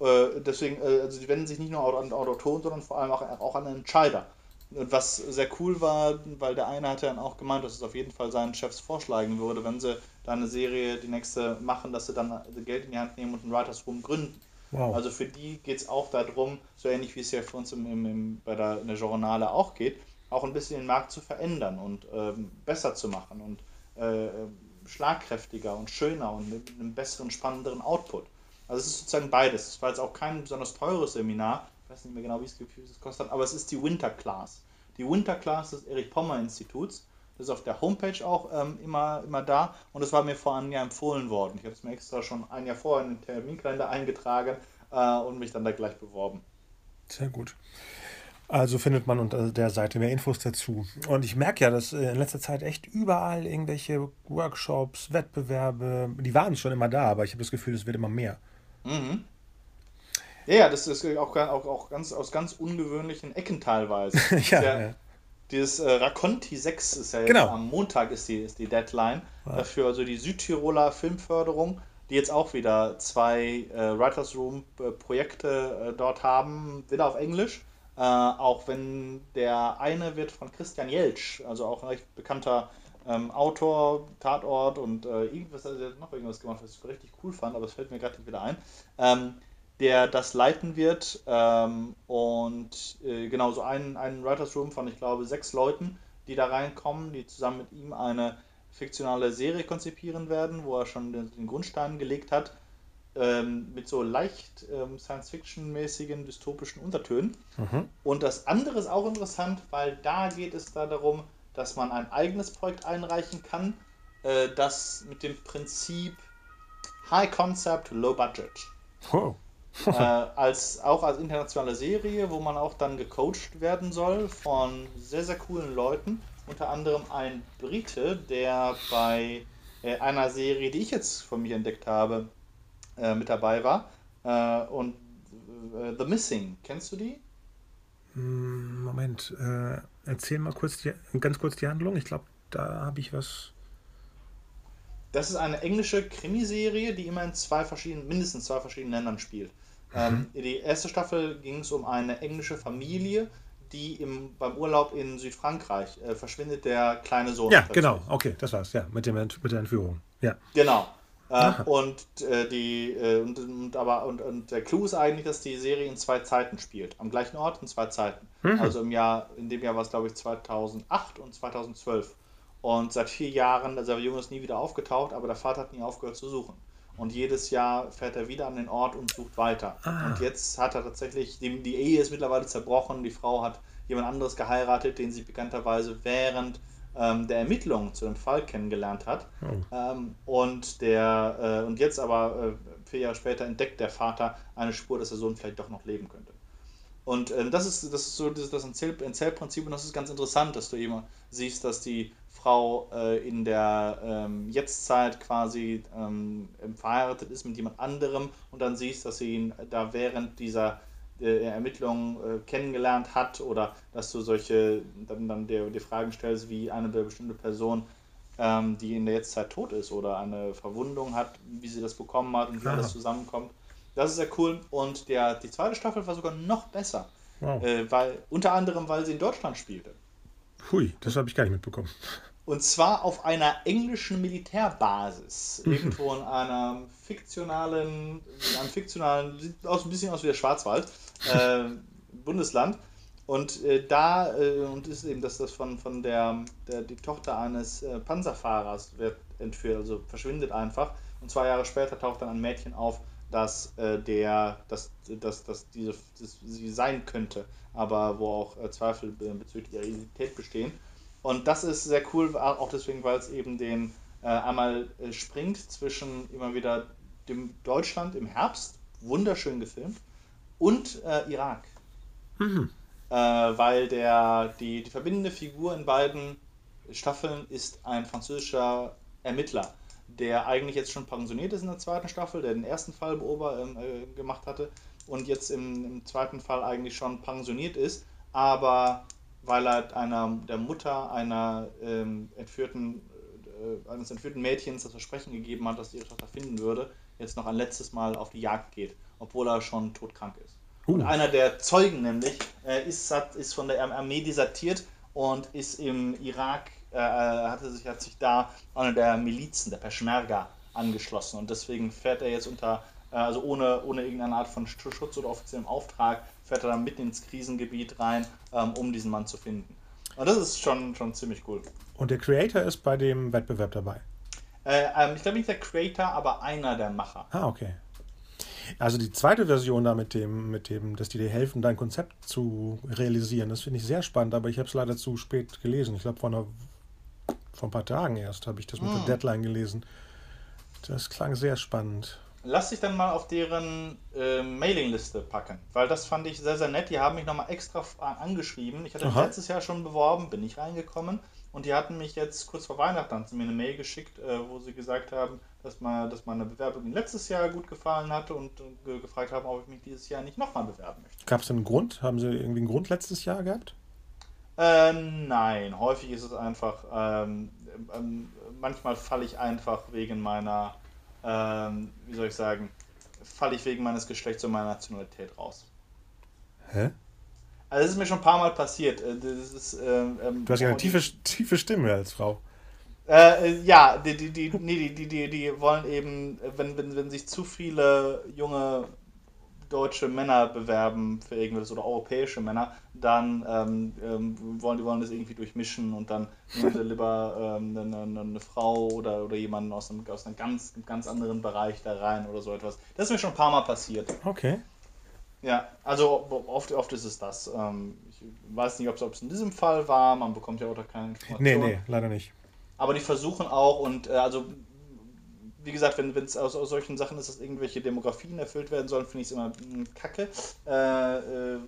äh, deswegen, also sie wenden sich nicht nur an Autoren, sondern vor allem auch, auch an Entscheider. Und was sehr cool war, weil der eine hatte dann auch gemeint, dass es auf jeden Fall seinen Chefs vorschlagen würde, wenn sie da eine Serie, die nächste machen, dass sie dann Geld in die Hand nehmen und einen Writers Room gründen. Wow. Also für die geht es auch darum, so ähnlich wie es ja für uns im, im, im, bei der, in der Journale auch geht, auch ein bisschen den Markt zu verändern und ähm, besser zu machen und äh, schlagkräftiger und schöner und mit einem besseren, spannenderen Output. Also es ist sozusagen beides. Es war jetzt auch kein besonders teures Seminar, ich weiß nicht mehr genau, wie es gekostet hat, aber es ist die Winter Class. Die Winter Class des Erich Pommer Instituts das ist auf der Homepage auch ähm, immer, immer da und es war mir vor einem Jahr empfohlen worden. Ich habe es mir extra schon ein Jahr vorher in den Terminkalender eingetragen äh, und mich dann da gleich beworben. Sehr gut. Also findet man unter der Seite mehr Infos dazu. Und ich merke ja, dass in letzter Zeit echt überall irgendwelche Workshops, Wettbewerbe, die waren schon immer da, aber ich habe das Gefühl, es wird immer mehr. Mhm. Ja, das ist auch, auch, auch ganz, aus ganz ungewöhnlichen Ecken teilweise. ja, ja, dieses äh, Raconti 6 ist ja genau. am Montag ist die, ist die Deadline ja. dafür, also die Südtiroler Filmförderung, die jetzt auch wieder zwei äh, Writers Room äh, Projekte äh, dort haben, wieder auf Englisch. Äh, auch wenn der eine wird von Christian Jeltsch, also auch ein recht bekannter ähm, Autor, Tatort und äh, irgendwas, also noch irgendwas gemacht, was ich richtig cool fand, aber es fällt mir gerade wieder ein. Ähm, der das leiten wird. Ähm, und äh, genau so einen, einen Writers Room von, ich glaube, sechs Leuten, die da reinkommen, die zusammen mit ihm eine fiktionale Serie konzipieren werden, wo er schon den, den Grundstein gelegt hat, ähm, mit so leicht ähm, Science-Fiction-mäßigen dystopischen Untertönen. Mhm. Und das andere ist auch interessant, weil da geht es da darum, dass man ein eigenes Projekt einreichen kann, äh, das mit dem Prinzip High Concept, Low Budget. Oh äh, als, auch als internationale Serie, wo man auch dann gecoacht werden soll von sehr, sehr coolen Leuten. Unter anderem ein Brite, der bei äh, einer Serie, die ich jetzt von mir entdeckt habe, äh, mit dabei war. Äh, und äh, The Missing, kennst du die? Hm, Moment, äh, erzähl mal kurz die, ganz kurz die Handlung. Ich glaube, da habe ich was das ist eine englische Krimiserie, die immer in zwei verschiedenen, mindestens zwei verschiedenen Ländern spielt. Mhm. Ähm, die erste Staffel ging es um eine englische Familie, die im, beim Urlaub in Südfrankreich äh, verschwindet der kleine Sohn. Ja, plötzlich. genau, okay, das war's, ja, mit, dem, mit der Entführung. Ja. Genau. Äh, und äh, die äh, und, und, aber und, und der Clou ist eigentlich, dass die Serie in zwei Zeiten spielt. Am gleichen Ort in zwei Zeiten. Mhm. Also im Jahr, in dem Jahr war es glaube ich 2008 und 2012. Und seit vier Jahren, also der Junge ist nie wieder aufgetaucht, aber der Vater hat nie aufgehört zu suchen. Und jedes Jahr fährt er wieder an den Ort und sucht weiter. Ah. Und jetzt hat er tatsächlich, die, die Ehe ist mittlerweile zerbrochen, die Frau hat jemand anderes geheiratet, den sie bekannterweise während ähm, der Ermittlungen zu dem Fall kennengelernt hat. Oh. Ähm, und, der, äh, und jetzt aber äh, vier Jahre später entdeckt der Vater eine Spur, dass der Sohn vielleicht doch noch leben könnte. Und ähm, das, ist, das ist so das, das Erzählprinzip und das ist ganz interessant, dass du immer siehst, dass die Frau äh, in der ähm, Jetztzeit quasi ähm, verheiratet ist mit jemand anderem und dann siehst, dass sie ihn da während dieser äh, Ermittlungen äh, kennengelernt hat oder dass du solche dann, dann dir die Fragen stellst, wie eine bestimmte Person, ähm, die in der Jetztzeit tot ist oder eine Verwundung hat, wie sie das bekommen hat und wie alles zusammenkommt. Das ist sehr cool und der, die zweite Staffel war sogar noch besser, wow. äh, weil unter anderem, weil sie in Deutschland spielte. Hui, das habe ich gar nicht mitbekommen. Und zwar auf einer englischen Militärbasis. Mhm. Irgendwo in einem fiktionalen, einem fiktionalen, sieht aus, ein bisschen aus wie der Schwarzwald, äh, Bundesland. Und äh, da, äh, und ist eben, dass das von, von der, der die Tochter eines äh, Panzerfahrers wird entführt, also verschwindet einfach. Und zwei Jahre später taucht dann ein Mädchen auf, dass äh, der, dass, dass, dass diese dass sie sein könnte, aber wo auch äh, Zweifel bezüglich ihrer Identität bestehen. Und das ist sehr cool, auch deswegen, weil es eben den einmal springt zwischen immer wieder dem Deutschland im Herbst, wunderschön gefilmt, und äh, Irak. Mhm. Äh, weil der, die, die verbindende Figur in beiden Staffeln ist ein französischer Ermittler, der eigentlich jetzt schon pensioniert ist in der zweiten Staffel, der den ersten Fall beober ähm, äh, gemacht hatte und jetzt im, im zweiten Fall eigentlich schon pensioniert ist, aber weil er einer, der Mutter einer ähm, entführten, äh, eines entführten Mädchens das Versprechen gegeben hat, dass sie ihre Tochter finden würde, jetzt noch ein letztes Mal auf die Jagd geht, obwohl er schon todkrank ist. Uh. Und einer der Zeugen nämlich äh, ist, hat, ist von der Armee desertiert und ist im Irak, äh, hatte sich, hat sich da einer der Milizen, der Peschmerga, angeschlossen. Und deswegen fährt er jetzt unter, äh, also ohne, ohne irgendeine Art von Schutz oder offiziellem Auftrag, fährt er dann mitten ins Krisengebiet rein, ähm, um diesen Mann zu finden. Und das ist schon, schon ziemlich cool. Und der Creator ist bei dem Wettbewerb dabei? Äh, ähm, ich glaube nicht der Creator, aber einer der Macher. Ah, okay. Also die zweite Version da mit dem, mit dem, dass die dir helfen, dein Konzept zu realisieren, das finde ich sehr spannend, aber ich habe es leider zu spät gelesen. Ich glaube, vor, vor ein paar Tagen erst habe ich das mit hm. der Deadline gelesen. Das klang sehr spannend lass dich dann mal auf deren äh, Mailingliste packen, weil das fand ich sehr, sehr nett. Die haben mich nochmal extra angeschrieben. Ich hatte Aha. letztes Jahr schon beworben, bin nicht reingekommen und die hatten mich jetzt kurz vor Weihnachten mir eine Mail geschickt, äh, wo sie gesagt haben, dass, mal, dass meine Bewerbung letztes Jahr gut gefallen hatte und äh, gefragt haben, ob ich mich dieses Jahr nicht nochmal bewerben möchte. Gab es einen Grund? Haben sie irgendwie einen Grund letztes Jahr gehabt? Äh, nein, häufig ist es einfach, ähm, ähm, manchmal falle ich einfach wegen meiner ähm, wie soll ich sagen, falle ich wegen meines Geschlechts und meiner Nationalität raus. Hä? Also das ist mir schon ein paar Mal passiert. Äh, das ist, ähm, ähm du hast ja eine tiefe, tiefe Stimme als Frau. Äh, äh, ja, die, die, die, nee, die, die, die wollen eben, wenn, wenn, wenn sich zu viele junge deutsche Männer bewerben für irgendwas oder europäische Männer, dann ähm, ähm, wollen die wollen das irgendwie durchmischen und dann nehmen sie lieber ähm, eine, eine, Frau oder, oder jemanden aus einem, aus einem ganz, ganz anderen Bereich da rein oder so etwas. Das ist mir schon ein paar Mal passiert. Okay. Ja, also oft, oft ist es das. Ähm, ich weiß nicht, ob es in diesem Fall war, man bekommt ja auch da keine Informationen. Nee, nee, leider nicht. Aber die versuchen auch und äh, also wie gesagt, wenn es aus, aus, solchen Sachen ist, dass irgendwelche Demografien erfüllt werden sollen, finde ich es immer mh, kacke. Äh, äh,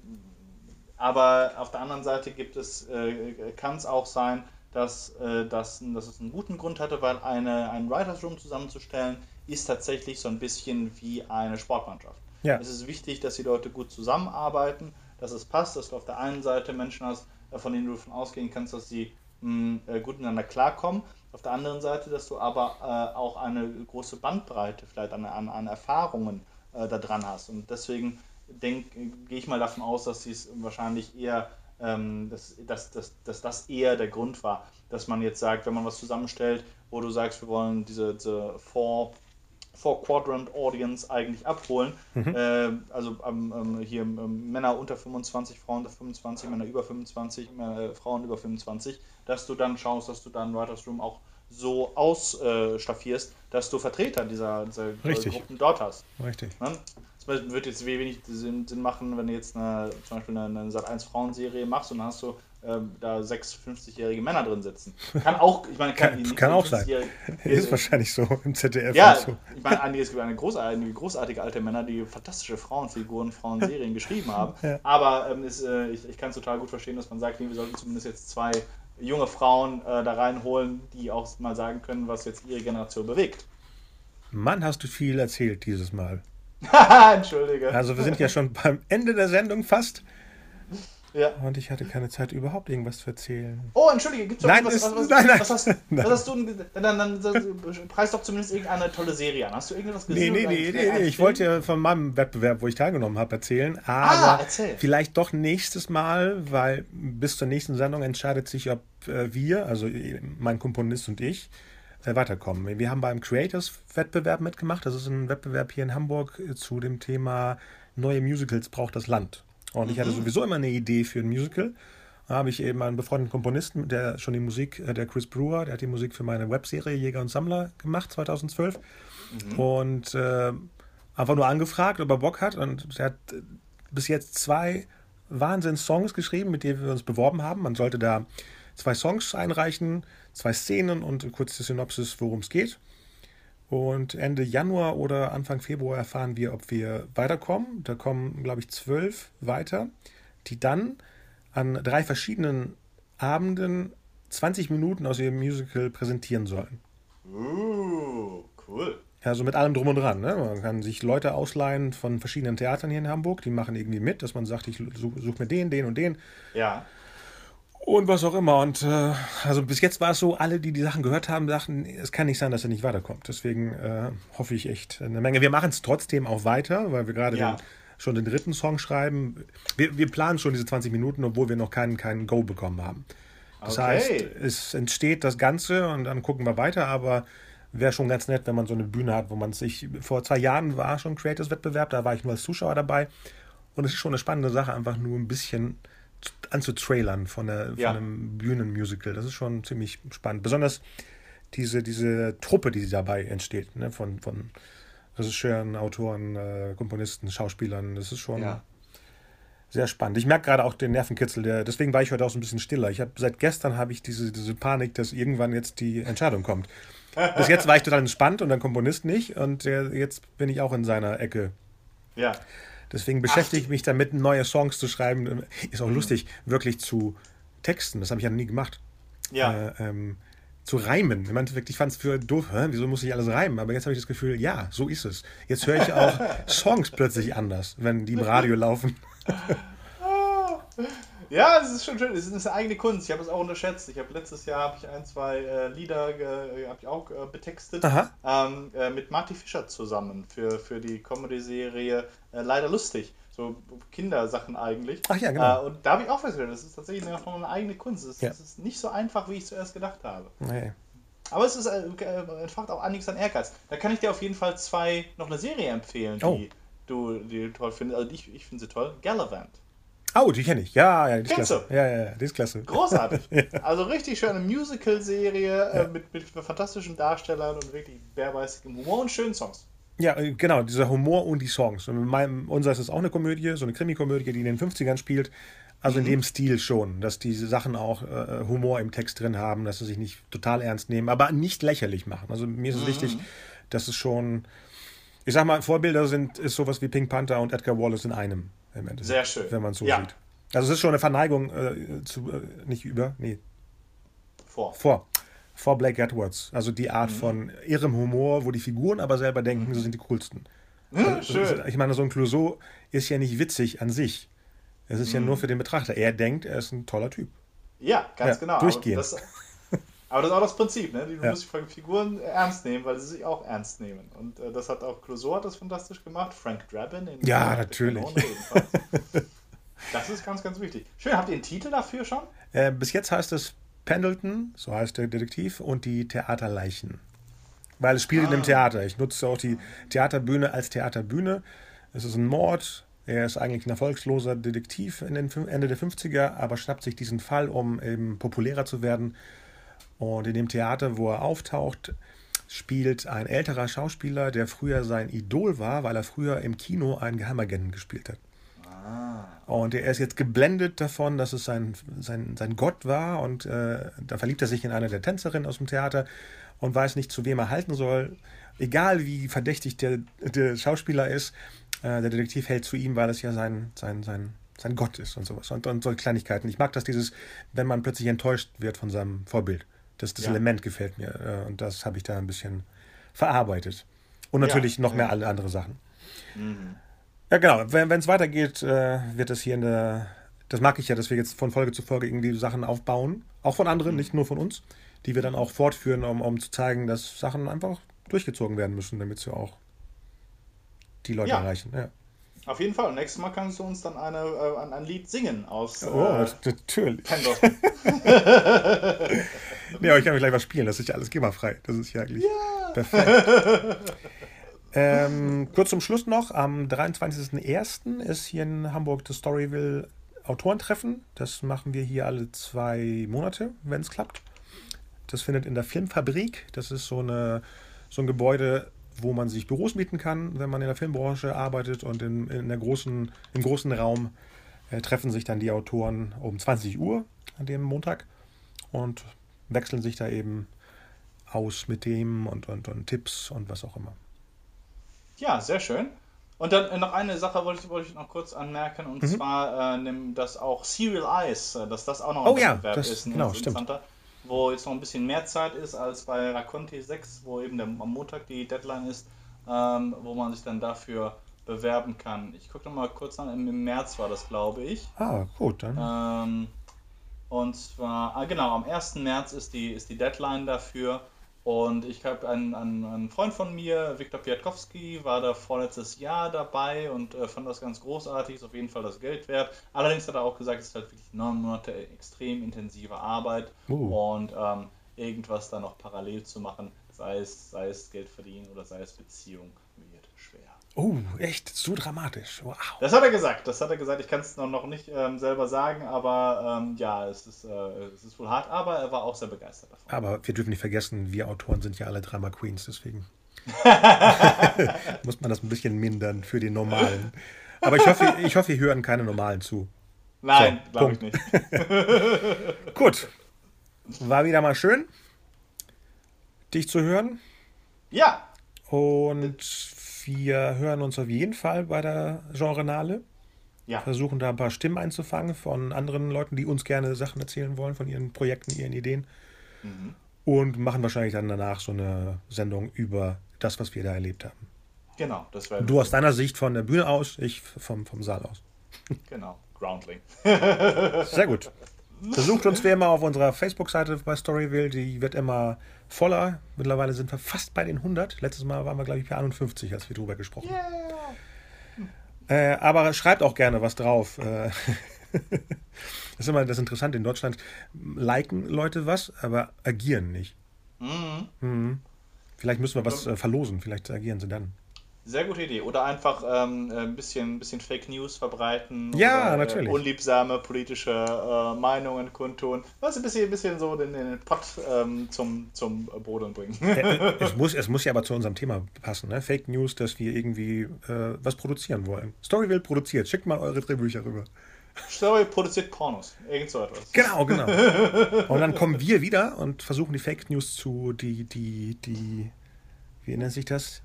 aber auf der anderen Seite gibt es, äh, kann es auch sein, dass, äh, dass, dass es einen guten Grund hatte, weil eine, einen Writers Room zusammenzustellen, ist tatsächlich so ein bisschen wie eine Sportmannschaft. Ja. Es ist wichtig, dass die Leute gut zusammenarbeiten, dass es passt, dass du auf der einen Seite Menschen hast, von denen du davon ausgehen kannst, dass sie mh, äh, gut miteinander klarkommen auf der anderen Seite, dass du aber äh, auch eine große Bandbreite vielleicht an, an, an Erfahrungen äh, da dran hast. Und deswegen gehe ich mal davon aus, dass sie es wahrscheinlich eher ähm, dass, dass, dass, dass das eher der Grund war, dass man jetzt sagt, wenn man was zusammenstellt, wo du sagst, wir wollen diese, diese Four, Four Quadrant Audience eigentlich abholen, mhm. äh, also ähm, hier ähm, Männer unter 25, Frauen unter 25, Männer über 25, Männer, Frauen über 25, dass du dann schaust, dass du dann Writers Room auch so ausstaffierst, dass du Vertreter dieser, dieser Gruppen dort hast. Richtig. Ne? Es wird jetzt wenig Sinn, machen, wenn du jetzt eine, zum Beispiel eine, eine Sat1-Frauenserie machst und dann hast du da sechs 50-jährige Männer drin sitzen. Kann auch, ich meine, kann, kann, kann auch sein. Ist wahrscheinlich so im ZDF. Ja, so. ich meine, es gibt eine großartige, großartige alte Männer, die fantastische Frauenfiguren, Frauenserien geschrieben haben. Ja. Aber ähm, ist, äh, ich, ich kann es total gut verstehen, dass man sagt, wir sollten zumindest jetzt zwei junge Frauen äh, da reinholen, die auch mal sagen können, was jetzt ihre Generation bewegt. Mann, hast du viel erzählt dieses Mal. Entschuldige. Also wir sind ja schon beim Ende der Sendung fast. Ja. Und ich hatte keine Zeit, überhaupt irgendwas zu erzählen. Oh, entschuldige, gibt's doch nein, was, ist, was, was, nein, nein, was, hast, hast du dann, dann, dann preis doch zumindest irgendeine tolle Serie an. Hast du irgendwas gesehen? Nee, nee, nee, nee, nee. ich wollte ja von meinem Wettbewerb, wo ich teilgenommen habe, erzählen. Aber ah, erzähl. vielleicht doch nächstes Mal, weil bis zur nächsten Sendung entscheidet sich, ob äh, wir, also mein Komponist und ich, äh, weiterkommen. Wir haben beim Creators-Wettbewerb mitgemacht. Das ist ein Wettbewerb hier in Hamburg äh, zu dem Thema Neue Musicals braucht das Land. Und ich hatte mhm. sowieso immer eine Idee für ein Musical. Da habe ich eben einen befreundeten Komponisten, der schon die Musik, äh, der Chris Brewer, der hat die Musik für meine Webserie Jäger und Sammler gemacht, 2012. Mhm. Und äh, einfach nur angefragt, ob er Bock hat. Und er hat bis jetzt zwei Wahnsinns-Songs geschrieben, mit denen wir uns beworben haben. Man sollte da zwei Songs einreichen, zwei Szenen und kurz die Synopsis, worum es geht. Und Ende Januar oder Anfang Februar erfahren wir, ob wir weiterkommen. Da kommen, glaube ich, zwölf weiter, die dann an drei verschiedenen Abenden 20 Minuten aus ihrem Musical präsentieren sollen. Uh, cool. Also mit allem drum und dran. Ne? Man kann sich Leute ausleihen von verschiedenen Theatern hier in Hamburg, die machen irgendwie mit, dass man sagt, ich suche such mir den, den und den. Ja und was auch immer. Und äh, also bis jetzt war es so, alle, die die Sachen gehört haben, dachten, es kann nicht sein, dass er nicht weiterkommt. Deswegen äh, hoffe ich echt eine Menge. Wir machen es trotzdem auch weiter, weil wir gerade ja. schon den dritten Song schreiben. Wir, wir, planen schon diese 20 Minuten, obwohl wir noch keinen, keinen Go bekommen haben. Das okay. heißt, es entsteht das Ganze und dann gucken wir weiter, aber wäre schon ganz nett, wenn man so eine Bühne hat, wo man sich, vor zwei Jahren war schon Creators-Wettbewerb, da war ich nur als Zuschauer dabei und es ist schon eine spannende Sache, einfach nur ein bisschen anzutrailern von, der, ja. von einem Bühnenmusical. Das ist schon ziemlich spannend. Besonders diese, diese Truppe, die dabei entsteht, ne? von, von Regisseuren, Autoren, äh, Komponisten, Schauspielern. Das ist schon ja. sehr spannend. Ich merke gerade auch den Nervenkitzel, der, deswegen war ich heute auch so ein bisschen stiller. Ich habe seit gestern habe ich diese, diese Panik, dass irgendwann jetzt die Entscheidung kommt. Bis jetzt war ich total entspannt und der Komponist nicht und jetzt bin ich auch in seiner Ecke. Ja. Deswegen beschäftige ich mich damit, neue Songs zu schreiben. Ist auch mhm. lustig, wirklich zu texten. Das habe ich ja noch nie gemacht. Ja. Äh, ähm, zu reimen. Ich fand es für doof, hä? wieso muss ich alles reimen? Aber jetzt habe ich das Gefühl, ja, so ist es. Jetzt höre ich auch Songs plötzlich anders, wenn die im Radio laufen. Ja, es ist schon schön. Es ist eine eigene Kunst. Ich habe es auch unterschätzt. Ich habe letztes Jahr habe ich ein, zwei äh, Lieder äh, ich auch äh, betextet ähm, äh, mit Marty Fischer zusammen für, für die Comedy-Serie äh, Leider lustig. So Kindersachen eigentlich. Ach ja, genau. Äh, und da habe ich auch festgestellt, das ist tatsächlich eine, eine eigene Kunst. Es, ja. ist nicht so einfach, wie ich zuerst gedacht habe. Nee. Aber es ist entfacht auch einiges an Ehrgeiz. Da kann ich dir auf jeden Fall zwei noch eine Serie empfehlen, die, oh. du, die du toll findest. Also ich, ich finde sie toll. Gallivant. Oh, die kenne ich. Ja, ja, die ist Kennst klasse. Du? Ja, ja, die ist klasse. Großartig. ja. Also richtig schöne Musical-Serie ja. äh, mit, mit fantastischen Darstellern und wirklich bärbeißigem Humor und schönen Songs. Ja, äh, genau, dieser Humor und die Songs. Und meinem, unser ist es auch eine Komödie, so eine Krimi-Komödie, die in den 50ern spielt. Also mhm. in dem Stil schon, dass diese Sachen auch äh, Humor im Text drin haben, dass sie sich nicht total ernst nehmen, aber nicht lächerlich machen. Also mir ist es mhm. wichtig, dass es schon, ich sag mal, Vorbilder sind, ist sowas wie Pink Panther und Edgar Wallace in einem. Im Endeffekt, Sehr schön. Wenn man es so ja. sieht. Also es ist schon eine Verneigung äh, zu, äh, nicht über, nee. Vor. Vor. Vor Blake Edwards. Also die Art mhm. von irrem Humor, wo die Figuren aber selber denken, mhm. sie sind die coolsten. Mhm, also, schön. Ich meine, so ein Clouseau ist ja nicht witzig an sich. Es ist ja mhm. nur für den Betrachter. Er denkt, er ist ein toller Typ. Ja, ganz ja, genau. Durchgehend. Das, aber das, ist auch das Prinzip, ne? Du ja. musst die Figuren ernst nehmen, weil sie sich auch ernst nehmen. Und äh, das hat auch Clouseau hat das fantastisch gemacht. Frank Drabin in Ja, natürlich. Das ist ganz, ganz wichtig. Schön, habt ihr einen Titel dafür schon? Äh, bis jetzt heißt es Pendleton, so heißt der Detektiv, und die Theaterleichen. Weil es spielt ah. in einem ah. Theater. Ich nutze auch die Theaterbühne als Theaterbühne. Es ist ein Mord. Er ist eigentlich ein erfolgsloser Detektiv in den Ende der 50er, aber schnappt sich diesen Fall, um eben populärer zu werden. Und in dem Theater, wo er auftaucht, spielt ein älterer Schauspieler, der früher sein Idol war, weil er früher im Kino einen Geheimagenten gespielt hat. Ah. Und er ist jetzt geblendet davon, dass es sein, sein, sein Gott war. Und äh, da verliebt er sich in eine der Tänzerinnen aus dem Theater und weiß nicht, zu wem er halten soll. Egal wie verdächtig der, der Schauspieler ist, äh, der Detektiv hält zu ihm, weil es ja sein, sein, sein, sein Gott ist und sowas. Und, und solche Kleinigkeiten. Ich mag das, dieses, wenn man plötzlich enttäuscht wird von seinem Vorbild. Das, das ja. Element gefällt mir. Äh, und das habe ich da ein bisschen verarbeitet. Und natürlich ja, noch mehr alle andere Sachen. Mhm. Ja, genau. Wenn es weitergeht, äh, wird es hier in der. Das mag ich ja, dass wir jetzt von Folge zu Folge irgendwie Sachen aufbauen. Auch von anderen, mhm. nicht nur von uns. Die wir dann auch fortführen, um, um zu zeigen, dass Sachen einfach durchgezogen werden müssen, damit sie auch die Leute ja. erreichen. Ja. Auf jeden Fall. Und nächstes Mal kannst du uns dann eine, äh, ein, ein Lied singen aus. Oh, äh, natürlich. nee, aber ich kann mir gleich was spielen. Das ist ja alles GEMA-frei. Das ist ja eigentlich ja. perfekt. ähm, kurz zum Schluss noch: Am 23.01. ist hier in Hamburg das Storyville Autorentreffen. Das machen wir hier alle zwei Monate, wenn es klappt. Das findet in der Filmfabrik. Das ist so, eine, so ein Gebäude wo man sich Büros mieten kann, wenn man in der Filmbranche arbeitet und in, in der großen, im großen Raum äh, treffen sich dann die Autoren um 20 Uhr an dem Montag und wechseln sich da eben aus mit dem und, und, und Tipps und was auch immer. Ja, sehr schön. Und dann äh, noch eine Sache wollte ich, wollte ich noch kurz anmerken, und mhm. zwar, äh, dass auch Serial Eyes, äh, dass das auch noch ein oh, ja, das, ist. Genau, stimmt wo jetzt noch ein bisschen mehr Zeit ist als bei Raconti 6, wo eben der, am Montag die Deadline ist, ähm, wo man sich dann dafür bewerben kann. Ich gucke noch mal kurz an, im März war das, glaube ich. Ah, gut, dann. Ähm, und zwar, ah, genau, am 1. März ist die, ist die Deadline dafür. Und ich habe einen, einen, einen, Freund von mir, Viktor Piatkowski, war da vorletztes Jahr dabei und äh, fand das ganz großartig, ist auf jeden Fall das Geld wert. Allerdings hat er auch gesagt, es ist halt wirklich neun Monate extrem intensive Arbeit uh. und ähm, irgendwas da noch parallel zu machen, sei es, sei es Geld verdienen oder sei es Beziehung, Oh, echt? So dramatisch. Wow. Das hat er gesagt. Das hat er gesagt. Ich kann es noch, nicht ähm, selber sagen, aber ähm, ja, es ist, äh, es ist wohl hart, aber er war auch sehr begeistert davon. Aber wir dürfen nicht vergessen, wir Autoren sind ja alle Drama Queens, deswegen muss man das ein bisschen mindern für die Normalen. Aber ich hoffe, ich hoffe, wir hören keine Normalen zu. Nein, so, glaube ich nicht. Gut. War wieder mal schön, dich zu hören. Ja. Und wir hören uns auf jeden Fall bei der Genrenale. Ja. Versuchen da ein paar Stimmen einzufangen von anderen Leuten, die uns gerne Sachen erzählen wollen, von ihren Projekten, ihren Ideen. Mhm. Und machen wahrscheinlich dann danach so eine Sendung über das, was wir da erlebt haben. Genau, das wäre. Du aus deiner Sicht von der Bühne aus, ich vom, vom Saal aus. Genau, Groundling. Sehr gut. Besucht uns wie immer auf unserer Facebook-Seite bei Storyville. Die wird immer voller. Mittlerweile sind wir fast bei den 100. Letztes Mal waren wir, glaube ich, bei 51, als wir drüber gesprochen haben. Yeah. Äh, aber schreibt auch gerne was drauf. Äh, das ist immer das Interessante. In Deutschland liken Leute was, aber agieren nicht. Mhm. Mhm. Vielleicht müssen wir was äh, verlosen. Vielleicht agieren sie dann. Sehr gute Idee. Oder einfach ähm, ein bisschen, bisschen Fake News verbreiten. Ja, oder, natürlich. Äh, unliebsame politische äh, Meinungen kundtun. Was ein bisschen, bisschen so den, den Pott ähm, zum, zum Boden bringen. es, muss, es muss ja aber zu unserem Thema passen. Ne? Fake News, dass wir irgendwie äh, was produzieren wollen. Storyville produziert. Schickt mal eure Drehbücher rüber. Story produziert Pornos. Irgend so etwas. Genau, genau. Und dann kommen wir wieder und versuchen die Fake News zu, die, die, die, wie nennt sich das?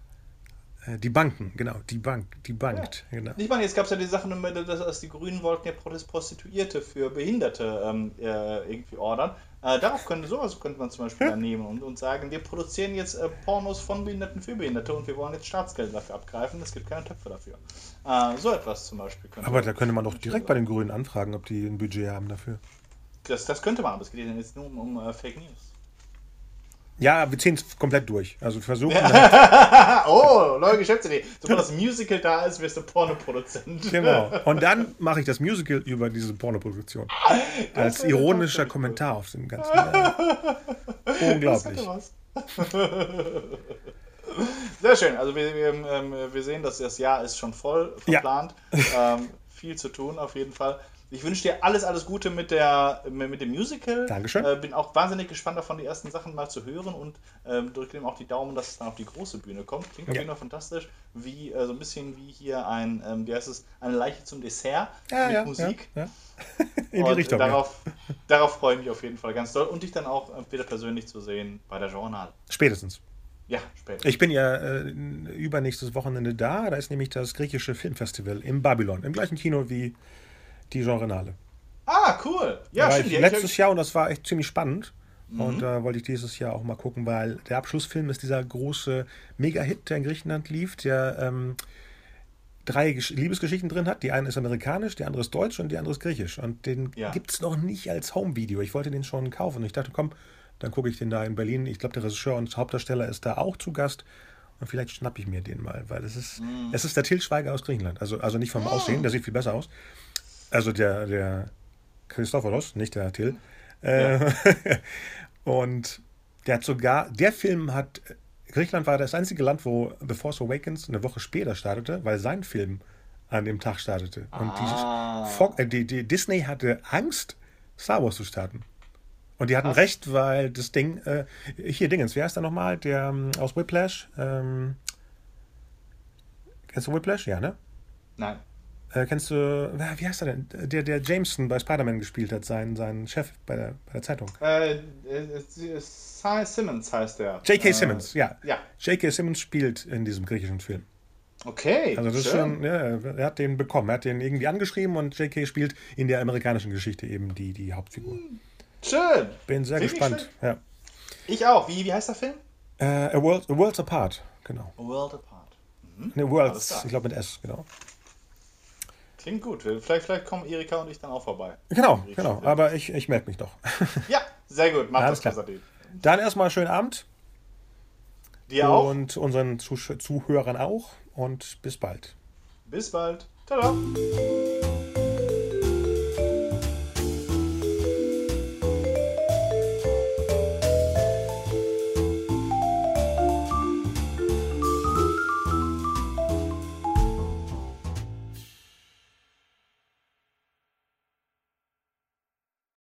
Äh, die Banken, genau, die Bank, die bankt. Ja. Genau. Ich meine, jetzt gab es ja die Sache, dass die Grünen wollten ja Prostituierte für Behinderte ähm, äh, irgendwie ordern. Äh, darauf könnte sowas könnte man zum Beispiel ja. nehmen und, und sagen, wir produzieren jetzt äh, Pornos von Behinderten für Behinderte und wir wollen jetzt Staatsgeld dafür abgreifen. Es gibt keine Töpfe dafür. Äh, so etwas zum Beispiel. aber da könnte man doch direkt bei den Grünen anfragen, ob die ein Budget haben dafür. Das, das könnte man, aber es geht jetzt nur um, um uh, Fake News. Ja, wir ziehen es komplett durch. Also wir versuchen. oh, neue Geschäftsidee. Sobald das Musical da ist, wirst du Pornoproduzent. Genau. Und dann mache ich das Musical über diese Pornoproduktion. Als ironischer Kommentar auf dem ganzen. Äh, unglaublich. Sehr schön. Also wir, wir, ähm, wir sehen, dass das Jahr ist schon voll verplant. Ja. Ähm, viel zu tun auf jeden Fall. Ich wünsche dir alles, alles Gute mit, der, mit dem Musical. Dankeschön. Äh, bin auch wahnsinnig gespannt davon, die ersten Sachen mal zu hören und ähm, drücke dem auch die Daumen, dass es dann auf die große Bühne kommt. Klingt ja. auf jeden Fall fantastisch. Wie, äh, so ein bisschen wie hier ein, ähm, wie heißt es, eine Leiche zum Dessert ja, mit ja, Musik. Ja, In die Richtung. Darauf, darauf freue ich mich auf jeden Fall ganz doll. Und dich dann auch äh, wieder persönlich zu sehen bei der Journal. Spätestens. Ja, später. Ich bin ja äh, übernächstes Wochenende da. Da ist nämlich das griechische Filmfestival im Babylon, im gleichen Kino wie die Genrenale. Ah, cool. Ja, stimmt. ich letztes Jahr und das war echt ziemlich spannend. Mhm. Und da äh, wollte ich dieses Jahr auch mal gucken, weil der Abschlussfilm ist dieser große Mega-Hit, der in Griechenland lief, der ähm, drei Gesch Liebesgeschichten drin hat. Die eine ist amerikanisch, die andere ist deutsch und die andere ist griechisch. Und den Ja. gibt es noch nicht als Home-Video. Ich wollte den schon kaufen. Und ich dachte, komm, dann gucke ich den da in Berlin. Ich glaube, der Regisseur und Hauptdarsteller ist da auch zu Gast. Und vielleicht schnappe ich mir den mal, weil es ist, Mhm. es ist der Til Schweiger aus Griechenland. Also, also nicht vom Aussehen, der sieht viel besser aus. Also der, der Christophoros, nicht der Till. Äh, und der hat sogar, der Film hat, Griechenland war das einzige Land, wo The Force Awakens eine Woche später startete, weil sein Film an dem Tag startete. Und Ah. die, Fo- äh, die, die Disney hatte Angst, Star Wars zu starten. Und die hatten Krass. recht, weil das Ding, äh, hier Dingens, wer ist da nochmal? Der ähm, aus Whiplash? Ähm, kennst du Whiplash? Ja, ne? Nein. Äh, kennst du, wie heißt er denn? Der, der Jameson bei Spider-Man gespielt hat, sein, sein Chef bei der, bei der Zeitung. Äh, äh, Cy Simmons heißt der. J.K. Äh, Simmons, ja. Ja. J.K. Simmons spielt in diesem griechischen Film. Okay. Also das ist schön. schon, ja, er hat den bekommen. Er hat den irgendwie angeschrieben und J.K. spielt in der amerikanischen Geschichte eben die, die Hauptfigur. Schön. Bin sehr Finde ich gespannt. Ja. Ich auch. Wie, wie heißt der Film? Äh, A, World, A Worlds Apart, genau. A World Apart. Ne, Alles Worlds, ich glaube mit S, genau. Klingt gut. Vielleicht, vielleicht kommen Erika und ich dann auch vorbei. Genau, genau. Aber ich, ich melde mich doch. Ja, sehr gut. Mach Alles das, klar. Dann erstmal schönen Abend Dir auch. und unseren Zusch Zuhörern auch und bis bald. Bis bald. Ciao.